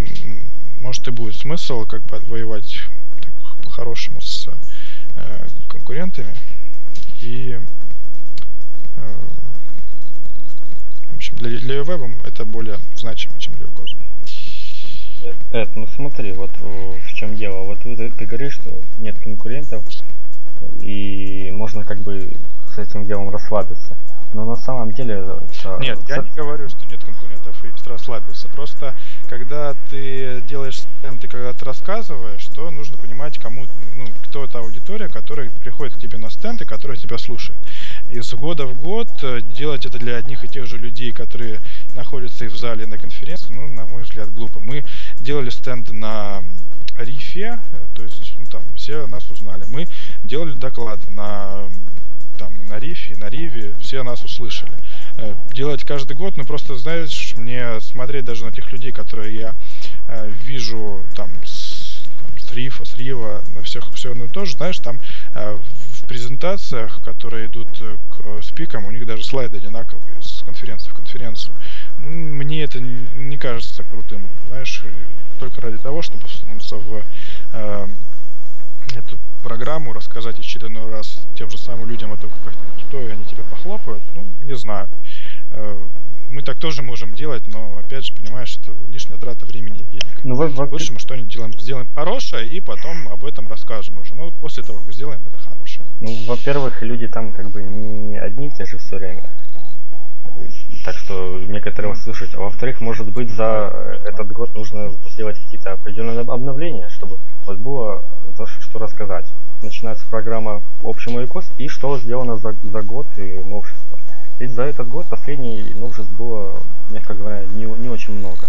может и будет смысл как бы воевать так, по-хорошему с э, конкурентами. И в общем, для, для UWeb это более значимо, чем для UCOS. Эд, ну смотри, вот в чем дело. Вот ты, ты говоришь, что нет конкурентов, и можно как бы с этим делом расслабиться. Но на самом деле... Это... Нет, я не говорю, что нет конкурентов и расслабиться. Просто когда ты делаешь стенд и когда ты рассказываешь, то нужно понимать, кому, ну, кто та аудитория, которая приходит к тебе на стенд и которая тебя слушает. Из года в год э, делать это для одних и тех же людей, которые находятся и в зале на конференции, ну, на мой взгляд, глупо. Мы делали стенд на рифе, э, то есть ну, там все нас узнали. Мы делали доклады на там на рифе, на риве, все нас услышали. Э, делать каждый год, ну просто знаешь, мне смотреть даже на тех людей, которые я э, вижу там с, рифа, с рива, на всех все одно и то же, знаешь, там э, в презентациях, которые идут к спикам, у них даже слайды одинаковые с конференции в конференцию. Мне это не кажется крутым, знаешь, только ради того, чтобы всунуться в э, эту программу, рассказать очередной раз тем же самым людям о том, как что, и они тебя похлопают, ну, не знаю. Э, мы так тоже можем делать, но, опять же, понимаешь, это лишняя трата времени и денег. Ну, во- во- Лучше мы что-нибудь делаем, сделаем хорошее, и потом об этом расскажем уже. Ну, после того, как сделаем это хорошее. Ну, во-первых, люди там как бы не одни и те же все время так что некоторые слушать. А во-вторых, может быть, за этот год нужно сделать какие-то определенные обновления, чтобы вот было за что рассказать. Начинается программа общему ИКОС и что сделано за, за год и новшества. Ведь за этот год последний новшеств было, мягко говоря, не, не очень много.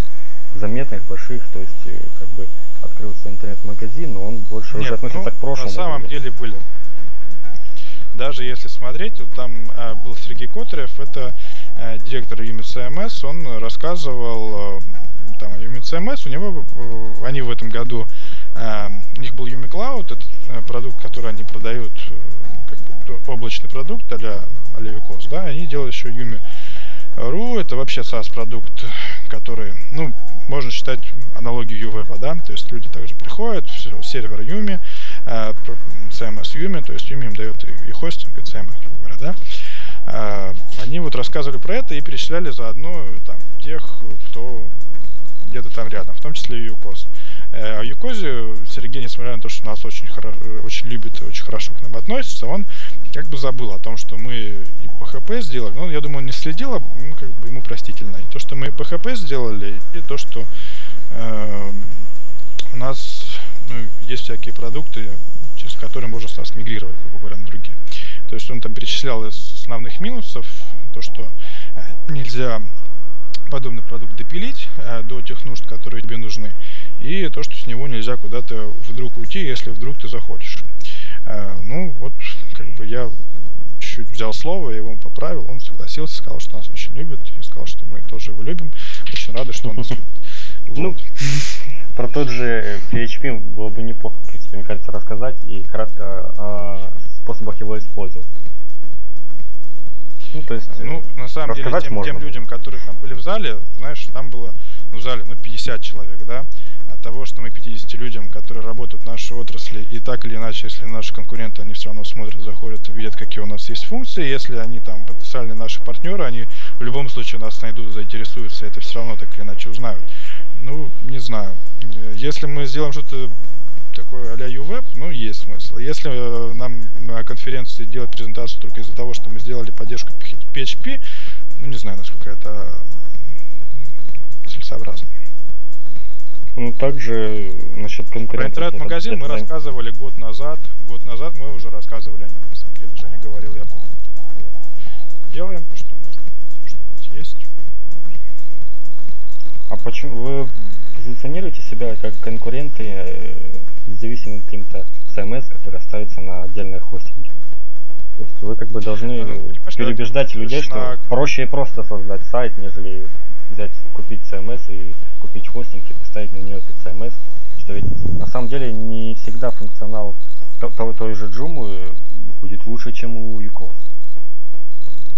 Заметных, больших, то есть э, как бы открылся интернет-магазин, но он больше Нет, уже относится ну, к прошлому. На самом году. деле были. Даже если смотреть, вот там э, был Сергей Котарев, это Э, директор UMCMS, он рассказывал э, там, о UMCMS, у него, э, они в этом году, у них был Yumi Cloud, это продукт, который они продают, как бы, облачный продукт а-ля, да, они делают еще Yumi Ru, это вообще SaaS продукт, который, ну, можно считать аналогию UWeb, да, то есть люди также приходят сервер Юми, CMS Юми, то есть Юми им дает и хостинг, и CMS, говоря, да, э, они вот рассказывали про это и перечисляли заодно там тех, кто где-то там рядом, в том числе и ЮКОС. Э, а Юкозе Сергей, несмотря на то, что нас очень, хоро- очень любит очень хорошо к нам относится, он как бы забыл о том, что мы и PHP сделали. Ну, я думаю, он не следил, ну, как бы ему простительно. И то, что мы и PHP сделали, и то, что э, у нас ну, есть всякие продукты, через которые можно сразу мигрировать, грубо говоря, на другие. То есть он там перечислял из основных минусов то, что э, нельзя подобный продукт допилить э, до тех нужд, которые тебе нужны и то, что с него нельзя куда-то вдруг уйти, если вдруг ты захочешь. Э, ну, вот, как бы я чуть-чуть взял слово, я его поправил, он согласился, сказал, что нас очень любит, и сказал, что мы тоже его любим, очень рады, что он нас любит. Ну, про тот же PHP было бы неплохо, в принципе, мне кажется, рассказать и кратко о способах его использовать. Ну, то есть, ну, на самом деле, тем, тем людям, которые там были в зале, знаешь, там было ну, в зале, ну, 50 человек, да, от того, что мы 50 людям, которые работают в нашей отрасли, и так или иначе, если наши конкуренты, они все равно смотрят, заходят, видят, какие у нас есть функции, если они там потенциальные наши партнеры, они в любом случае нас найдут, заинтересуются, это все равно так или иначе узнают. Ну, не знаю. Если мы сделаем что-то такое а-ля UWeb, ну, есть смысл. Если э, нам на конференции делать презентацию только из-за того, что мы сделали поддержку PHP, ну, не знаю, насколько это целесообразно. Ну, также насчет конкурентов. Про интернет-магазин мы рассказывали год назад. Год назад мы уже рассказывали о нем, на самом деле. Женя говорил, я помню. Делаем А почему вы позиционируете себя как конкуренты э, независимым каким-то CMS, который ставится на отдельные хостинги? То есть вы как бы должны ну, переубеждать людей, что проще и просто создать сайт, нежели взять, купить CMS и купить хостинг и поставить на нее этот CMS. Что ведь на самом деле не всегда функционал той, той же Joom будет лучше, чем у Юкос.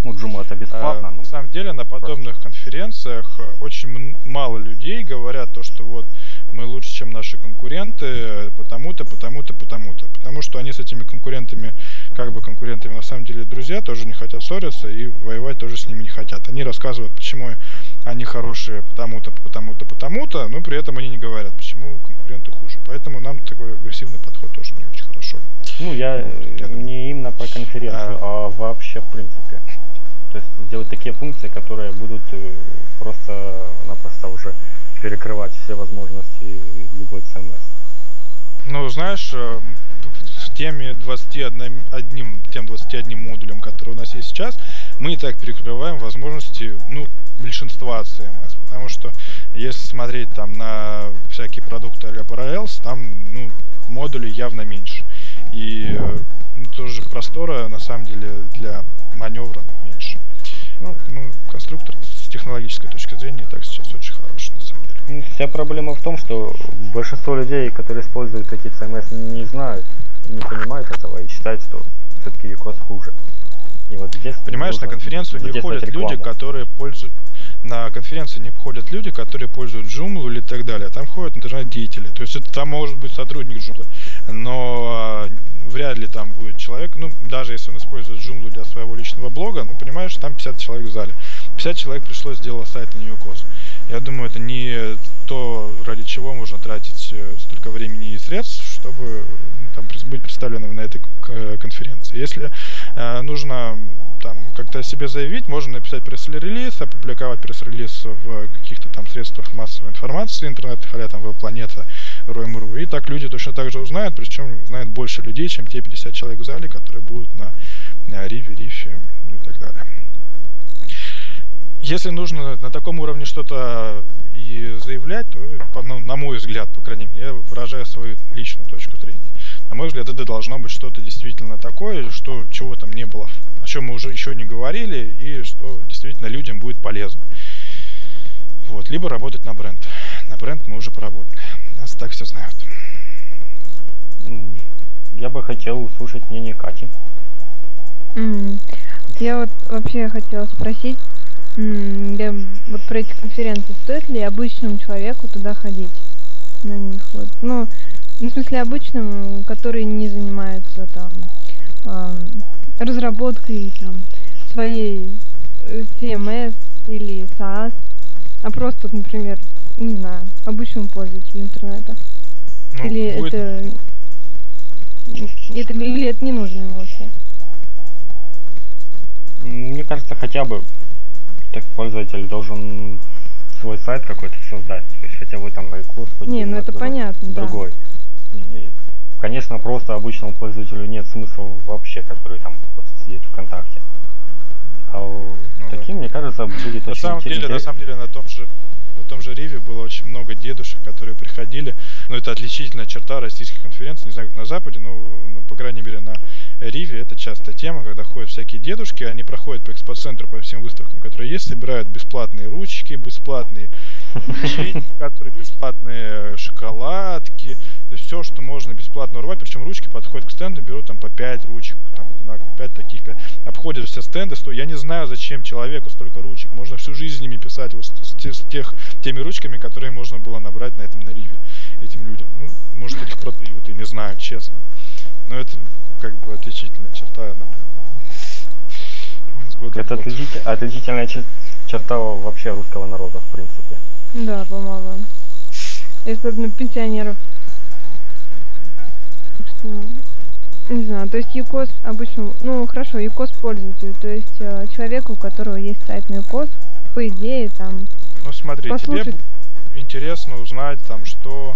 Ну, Joom это бесплатно. А, но... На самом деле на подобных конференциях очень мало людей говорят то, что вот мы лучше, чем наши конкуренты, потому-то, потому-то, потому-то. Потому что они с этими конкурентами, как бы конкурентами, на самом деле друзья, тоже не хотят ссориться и воевать тоже с ними не хотят. Они рассказывают, почему они хорошие потому-то, потому-то, потому-то, но при этом они не говорят, почему конкуренты хуже. Поэтому нам такой агрессивный подход тоже не очень хорошо. Ну, я, вот, я не именно про конференцию, а... а вообще в принципе. То есть сделать такие функции, которые будут э, просто-напросто уже перекрывать все возможности любой CMS. Ну, знаешь, э, в теме 21, одним, тем 21 модулем, который у нас есть сейчас, мы и так перекрываем возможности, ну, большинства CMS. Потому что если смотреть там на всякие продукты а Parallels, там, ну, модулей явно меньше. И ну, тоже простора, на самом деле, для маневра меньше. Ну, ну, конструктор с технологической точки зрения так сейчас очень хороший, на самом деле. Ну, вся проблема в том, что большинство людей, которые используют эти CMS, не знают, не понимают этого и считают, что все-таки Викос хуже. И вот здесь Понимаешь, на конференцию не ходят рекламу. люди, которые пользуют на конференции не ходят люди, которые пользуют Joomla или так далее. Там ходят интернет-деятели. То есть это там может быть сотрудник Joomla, но э, вряд ли там будет человек, ну, даже если он использует Joomla для своего личного блога, ну, понимаешь, там 50 человек в зале. 50 человек пришло сделать сайт на Newcos. Я думаю, это не то, ради чего можно тратить э, столько времени и средств, чтобы ну, там, быть представленным на этой конференции. Если э, нужно там как-то о себе заявить, можно написать пресс-релиз, опубликовать пресс-релиз в каких-то там средствах массовой информации интернетных, а там Планета, Рой.мру. И так люди точно так же узнают, причем знают больше людей, чем те 50 человек в зале, которые будут на, на Риве, Рифе ну и так далее. Если нужно на таком уровне что-то и заявлять, то, ну, на мой взгляд, по крайней мере, я выражаю свою личную точку зрения. На мой взгляд, это должно быть что-то действительно такое, что чего там не было, о чем мы уже еще не говорили, и что действительно людям будет полезно. Вот, либо работать на бренд. На бренд мы уже поработали. Нас так все знают. Я бы хотел услышать мнение Кати. Mm. Я вот вообще хотела спросить, я вот про эти конференции, стоит ли обычному человеку туда ходить на них? Вот. Ну, ну, в смысле обычному, который не занимается там ам, разработкой там своей э, CMS или SaaS, а просто, например, не знаю, обычному пользователю интернета. Ну, или будет- это... это... Или это не нужно ему вообще? Мне кажется, хотя бы так пользователь должен свой сайт какой-то создать. То есть хотя бы там на курс. Не, ну это понятно, да. Другой. И, Конечно, просто обычному пользователю нет смысла вообще, который там просто сидит ВКонтакте. А Ну да. таким, мне кажется, будет На очень самом деле, на интересно. самом деле, на том же на том же Риве было очень много дедушек, которые приходили. Но это отличительная черта российских конференций. Не знаю, как на Западе, но, ну, по крайней мере, на Риве это часто тема, когда ходят всякие дедушки, они проходят по экспоцентру, по всем выставкам, которые есть, собирают бесплатные ручки, бесплатные которые бесплатные шоколадки, то есть все, что можно бесплатно урвать, причем ручки подходят к стенду, берут там по 5 ручек, там одинаково, 5 таких, обходят все стенды, сто- я не знаю, зачем человеку столько ручек, можно всю жизнь с ними писать, вот с, с те- с тех, теми ручками, которые можно было набрать на этом на риве, этим людям. Ну, может, их продают, я не знаю, честно. Но это как бы отличительная черта, наверное. С года Это отличитель- отличительная чер- черта вообще русского народа, в принципе. Да, по-моему. И особенно пенсионеров. Так что, не знаю, то есть ЮКОС обычно, ну хорошо, ЮКОС пользователю, то есть э, человеку, у которого есть сайт на ЮКОС, по идее, там, Ну смотри, послушать. тебе интересно узнать там, что,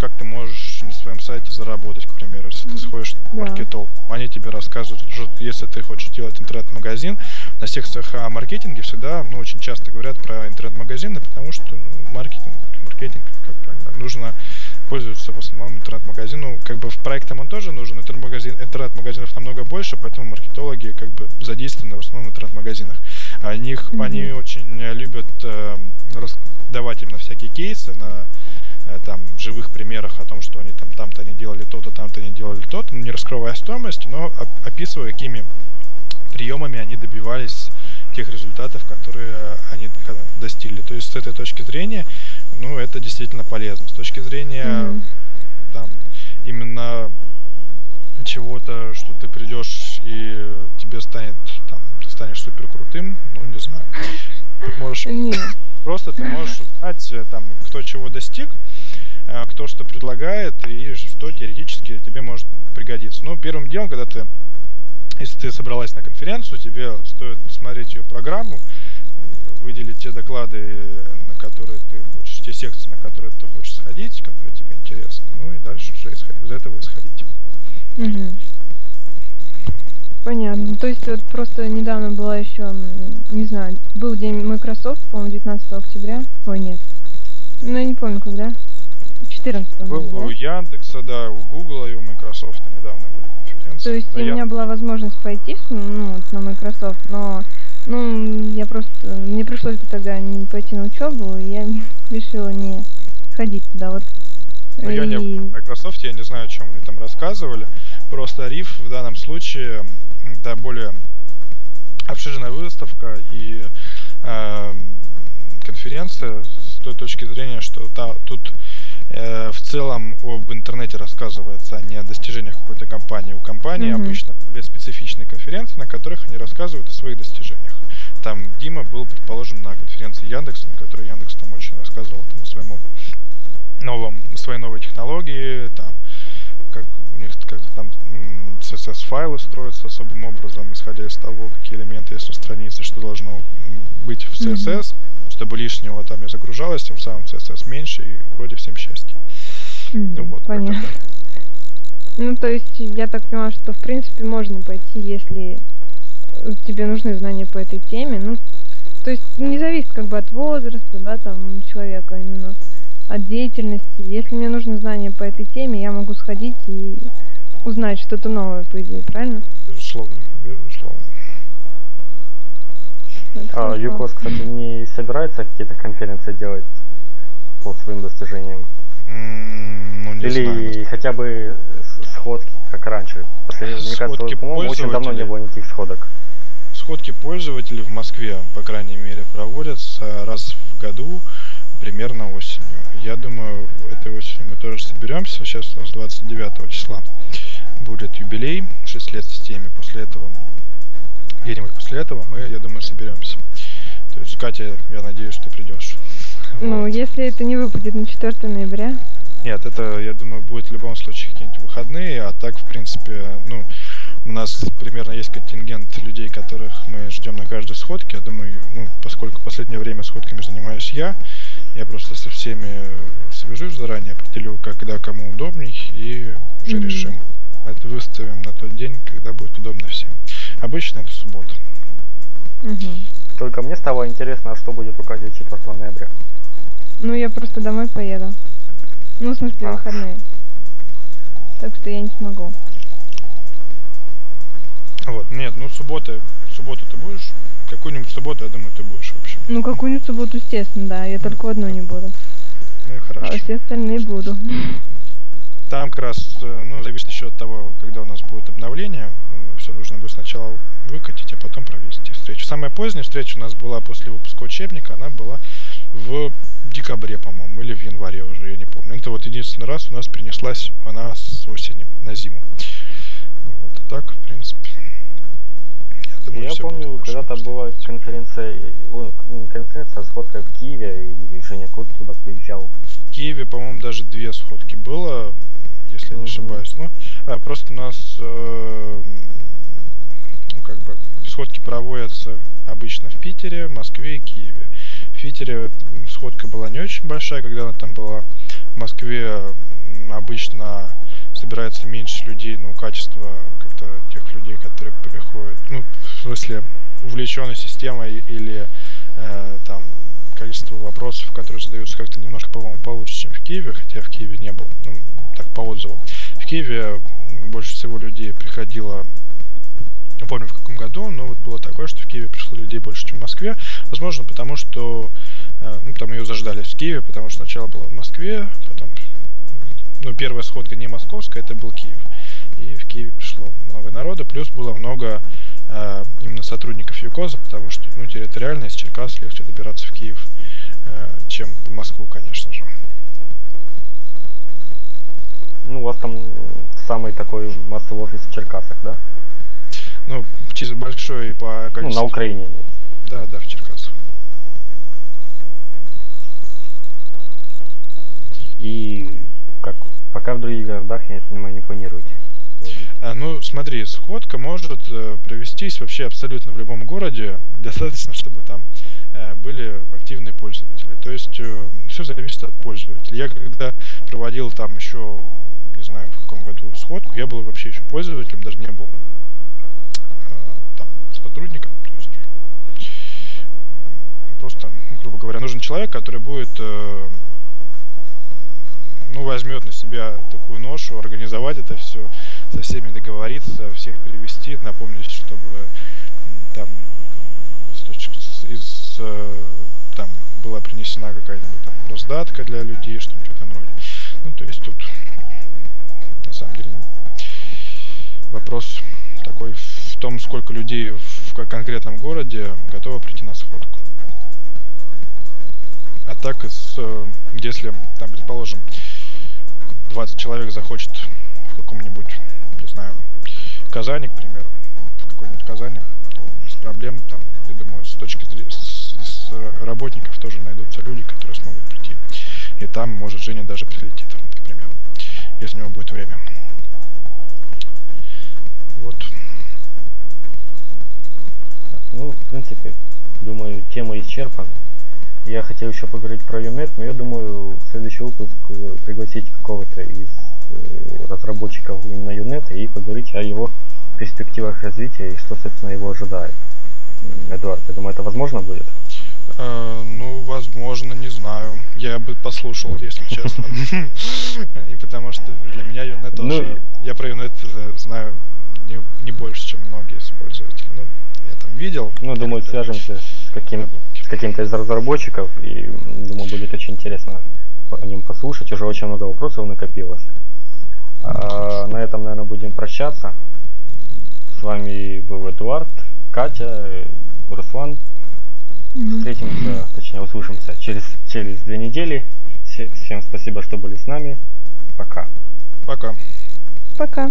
как ты можешь на своем сайте заработать, к примеру, если ты сходишь в маркетол. Они тебе рассказывают, что если ты хочешь делать интернет-магазин, на секциях о маркетинге всегда, ну, очень часто говорят про интернет-магазины, потому что ну, маркетинг, маркетинг, как нужно пользоваться в основном интернет-магазину. Как бы в проектам он тоже нужен, но интернет-магазин, интернет-магазинов намного больше, поэтому маркетологи как бы задействованы в основном в интернет-магазинах. Они, их- Мгм. они очень э, любят э, давать именно всякие кейсы на э, там живых примерах о том, что они там там-то они делали то-то, там-то они делали то-то, не раскрывая стоимость, но оп- описывая, какими приемами они добивались тех результатов, которые э, они достигли. То есть с этой точки зрения, ну, это действительно полезно. С точки зрения Мгм. там именно чего-то, что ты придешь и тебе станет там, ты станешь супер крутым, ну не знаю. Ты можешь не, просто ты можешь узнать э, там кто чего достиг, э, кто что предлагает и что теоретически тебе может пригодиться. Ну первым делом, когда ты если ты собралась на конференцию, тебе стоит посмотреть ее программу, выделить те доклады, э, на которые ты хочешь, те секции, на которые ты хочешь сходить, которые тебе интересны, ну и дальше уже исход- из этого исходить. Мгм. Понятно. То есть вот просто недавно была еще, не знаю, был день Microsoft, по-моему, 19 октября. Ой, нет. Ну, я не помню, когда. 14 Был у Яндекса, да, у Гугла и у Microsoft недавно были конференции. То есть Да, у я- меня была возможность пойти ну, вот на Microsoft, но ну, я просто, мне пришлось бы тогда не пойти на учебу, и я решила не ходить туда. Вот. Ну, я не в Microsoft, я не знаю, о чем они там рассказывали. Просто Риф в данном случае да, более обширная выставка и эм, конференция с той точки зрения, что та, тут э, в целом об интернете рассказывается, а не о достижениях какой-то компании. У компании Мгм. обычно более специфичные конференции, на которых они рассказывают о своих достижениях. Там Дима был, предположим, на конференции Яндекса, на которой Яндекс там очень рассказывал там, о своем новом, своей новой технологии, там, как у них как там CSS-файлы строятся особым образом, исходя из того, какие элементы есть на странице, что должно быть в. CSS, чтобы лишнего там не загружалось, тем самым CSS меньше, и вроде всем счастье. Мгм, Ну вот, как-то понятно. Ну, то есть, я так понимаю, что, в принципе, можно пойти, если э, тебе нужны знания по этой теме. Ну, то есть, не зависит как бы от возраста, да, там, человека, именно от деятельности. Если мне нужны знания по этой теме, я могу сходить и узнать что-то новое, по идее, правильно? Безусловно, безусловно. А. ЮКОС, кстати, не собирается какие-то конференции делать по своим достижениям? М, Ну, не Или знаю. хотя бы сходки, как раньше. Последние, мне кажется, Сходки вот, по-моему, очень давно не было никаких сходок. сходки пользователей в Москве, по крайней мере, проводятся раз в году, примерно осенью. Я думаю, этой осенью мы тоже соберемся. Сейчас у нас 29 числа будет юбилей, 6 лет системе. После этого, где-нибудь после этого мы, я думаю, соберемся. То есть, Катя, я надеюсь, ты придешь. Ну, Вот. если это не выпадет на 4 ноября, Нет, это, я думаю, будет в любом случае какие-нибудь выходные, а так, в принципе, ну, у нас примерно есть контингент людей, которых мы ждем на каждой сходке. Я думаю, ну, поскольку в последнее время сходками занимаюсь я, я просто со всеми свяжусь заранее, определю, когда кому удобней, и уже Мгм. решим. Это выставим на тот день, когда будет удобно всем. Обычно это суббота. Мгм. Только мне стало интересно, а что будет у Кати 4 ноября. ну я просто домой поеду. Ну, в смысле, А. выходные. Так что я не смогу. Вот, нет, ну суббота, в субботу ты будешь? Какую-нибудь субботу, я думаю, ты будешь, в общем. Ну, какую-нибудь субботу, естественно, да. Я только одну не буду. Ну и А хорошо. все остальные буду. Там как раз, э, ну, зависит еще от того, когда у нас будет обновление. Все нужно будет сначала выкатить, а потом провести встречу. Самая поздняя встреча у нас была после выпуска учебника, она была в декабре, по-моему, или в январе уже, я не помню. Это вот единственный раз у нас принеслась она с осени на зиму. Вот, а так, в принципе, я думаю, я помню, когда-то была конференция, ой, не конференция, а сходка в Киеве, и Женя Кот туда приезжал. В Киеве, по-моему, даже две сходки было, если я не ошибаюсь. Ну, а, просто у нас, э, ну, как бы, сходки проводятся обычно в Питере, Москве и Киеве. В Питере сходка была не очень большая, когда она там была. В Москве обычно собирается меньше людей, но качество как-то тех людей, которые приходят, ну, в смысле, увлечены системой или э, там количество вопросов, которые задаются, как-то немножко, по-моему, получше, чем в Киеве, хотя в Киеве не был, ну, так по отзывам. В Киеве больше всего людей приходило, не помню в каком году, но вот было такое, что в Киеве пришло людей больше, чем в Москве. Возможно, потому что э, ну, там ее заждались в Киеве, потому что сначала была в Москве, потом ну, первая сходка не московская, это был Киев. И в Киеве пришло много народа, плюс было много э, именно сотрудников ЮКОЗа, потому что ну, территориально из Черкас легче добираться в Киев, э, чем в Москву, конечно же. Ну, у вас там самый такой массовый офис в Черкасах, да? Ну, чисто большой по Ну, количеству. на Украине. Да, да, в Черкасах. И как пока в других городах, я это не планируете. А, ну, смотри, сходка может э, провестись вообще абсолютно в любом городе. Достаточно, чтобы там э, были активные пользователи. То есть все зависит от пользователей. Я когда проводил там еще, не знаю, в каком году сходку, я был вообще еще пользователем, даже не был э, там сотрудником. То есть просто, грубо говоря, нужен человек, который будет э, ну, возьмет на себя такую ношу, организовать это все, со всеми договориться, всех перевести, напомнить, чтобы там с точки из э, там была принесена какая-нибудь там раздатка для людей, что-нибудь в этом роде. Ну, то есть тут на самом деле вопрос такой в том, сколько людей в ко- конкретном городе готово прийти на сходку. А так, э, если, там, предположим, 20 человек захочет в каком-нибудь, знаю, Казани, к примеру, в какой-нибудь Казани, без проблем, там, я думаю, с точки зрения с, с работников тоже найдутся люди, которые смогут прийти. И там, может, Женя даже прилетит, к примеру, если у него будет время. Вот. Ну, в принципе, думаю, тема исчерпана. Я хотел еще поговорить про Юнет, но я думаю, в следующий выпуск э, пригласить какого-то из разработчиков именно Юнета и поговорить о его перспективах развития и что, собственно, его ожидает. Эдуард, я думаю, это возможно будет? Э, ну, возможно, не знаю. Я бы послушал, если честно. И потому что для меня Юнет Ну тоже... Я про Юнет э, знаю не, больше, чем многие пользователи. Ну, я там видел. Ну, думаю, свяжемся с, каким, каким-то из разработчиков и думаю, будет очень интересно по ним послушать. Уже очень много вопросов накопилось. А, на этом, наверное, будем прощаться. С вами был Эдуард, Катя, Руслан. Встретимся, точнее услышимся через, через две недели. Все- Всем спасибо, что были с нами. Пока. Пока. Пока.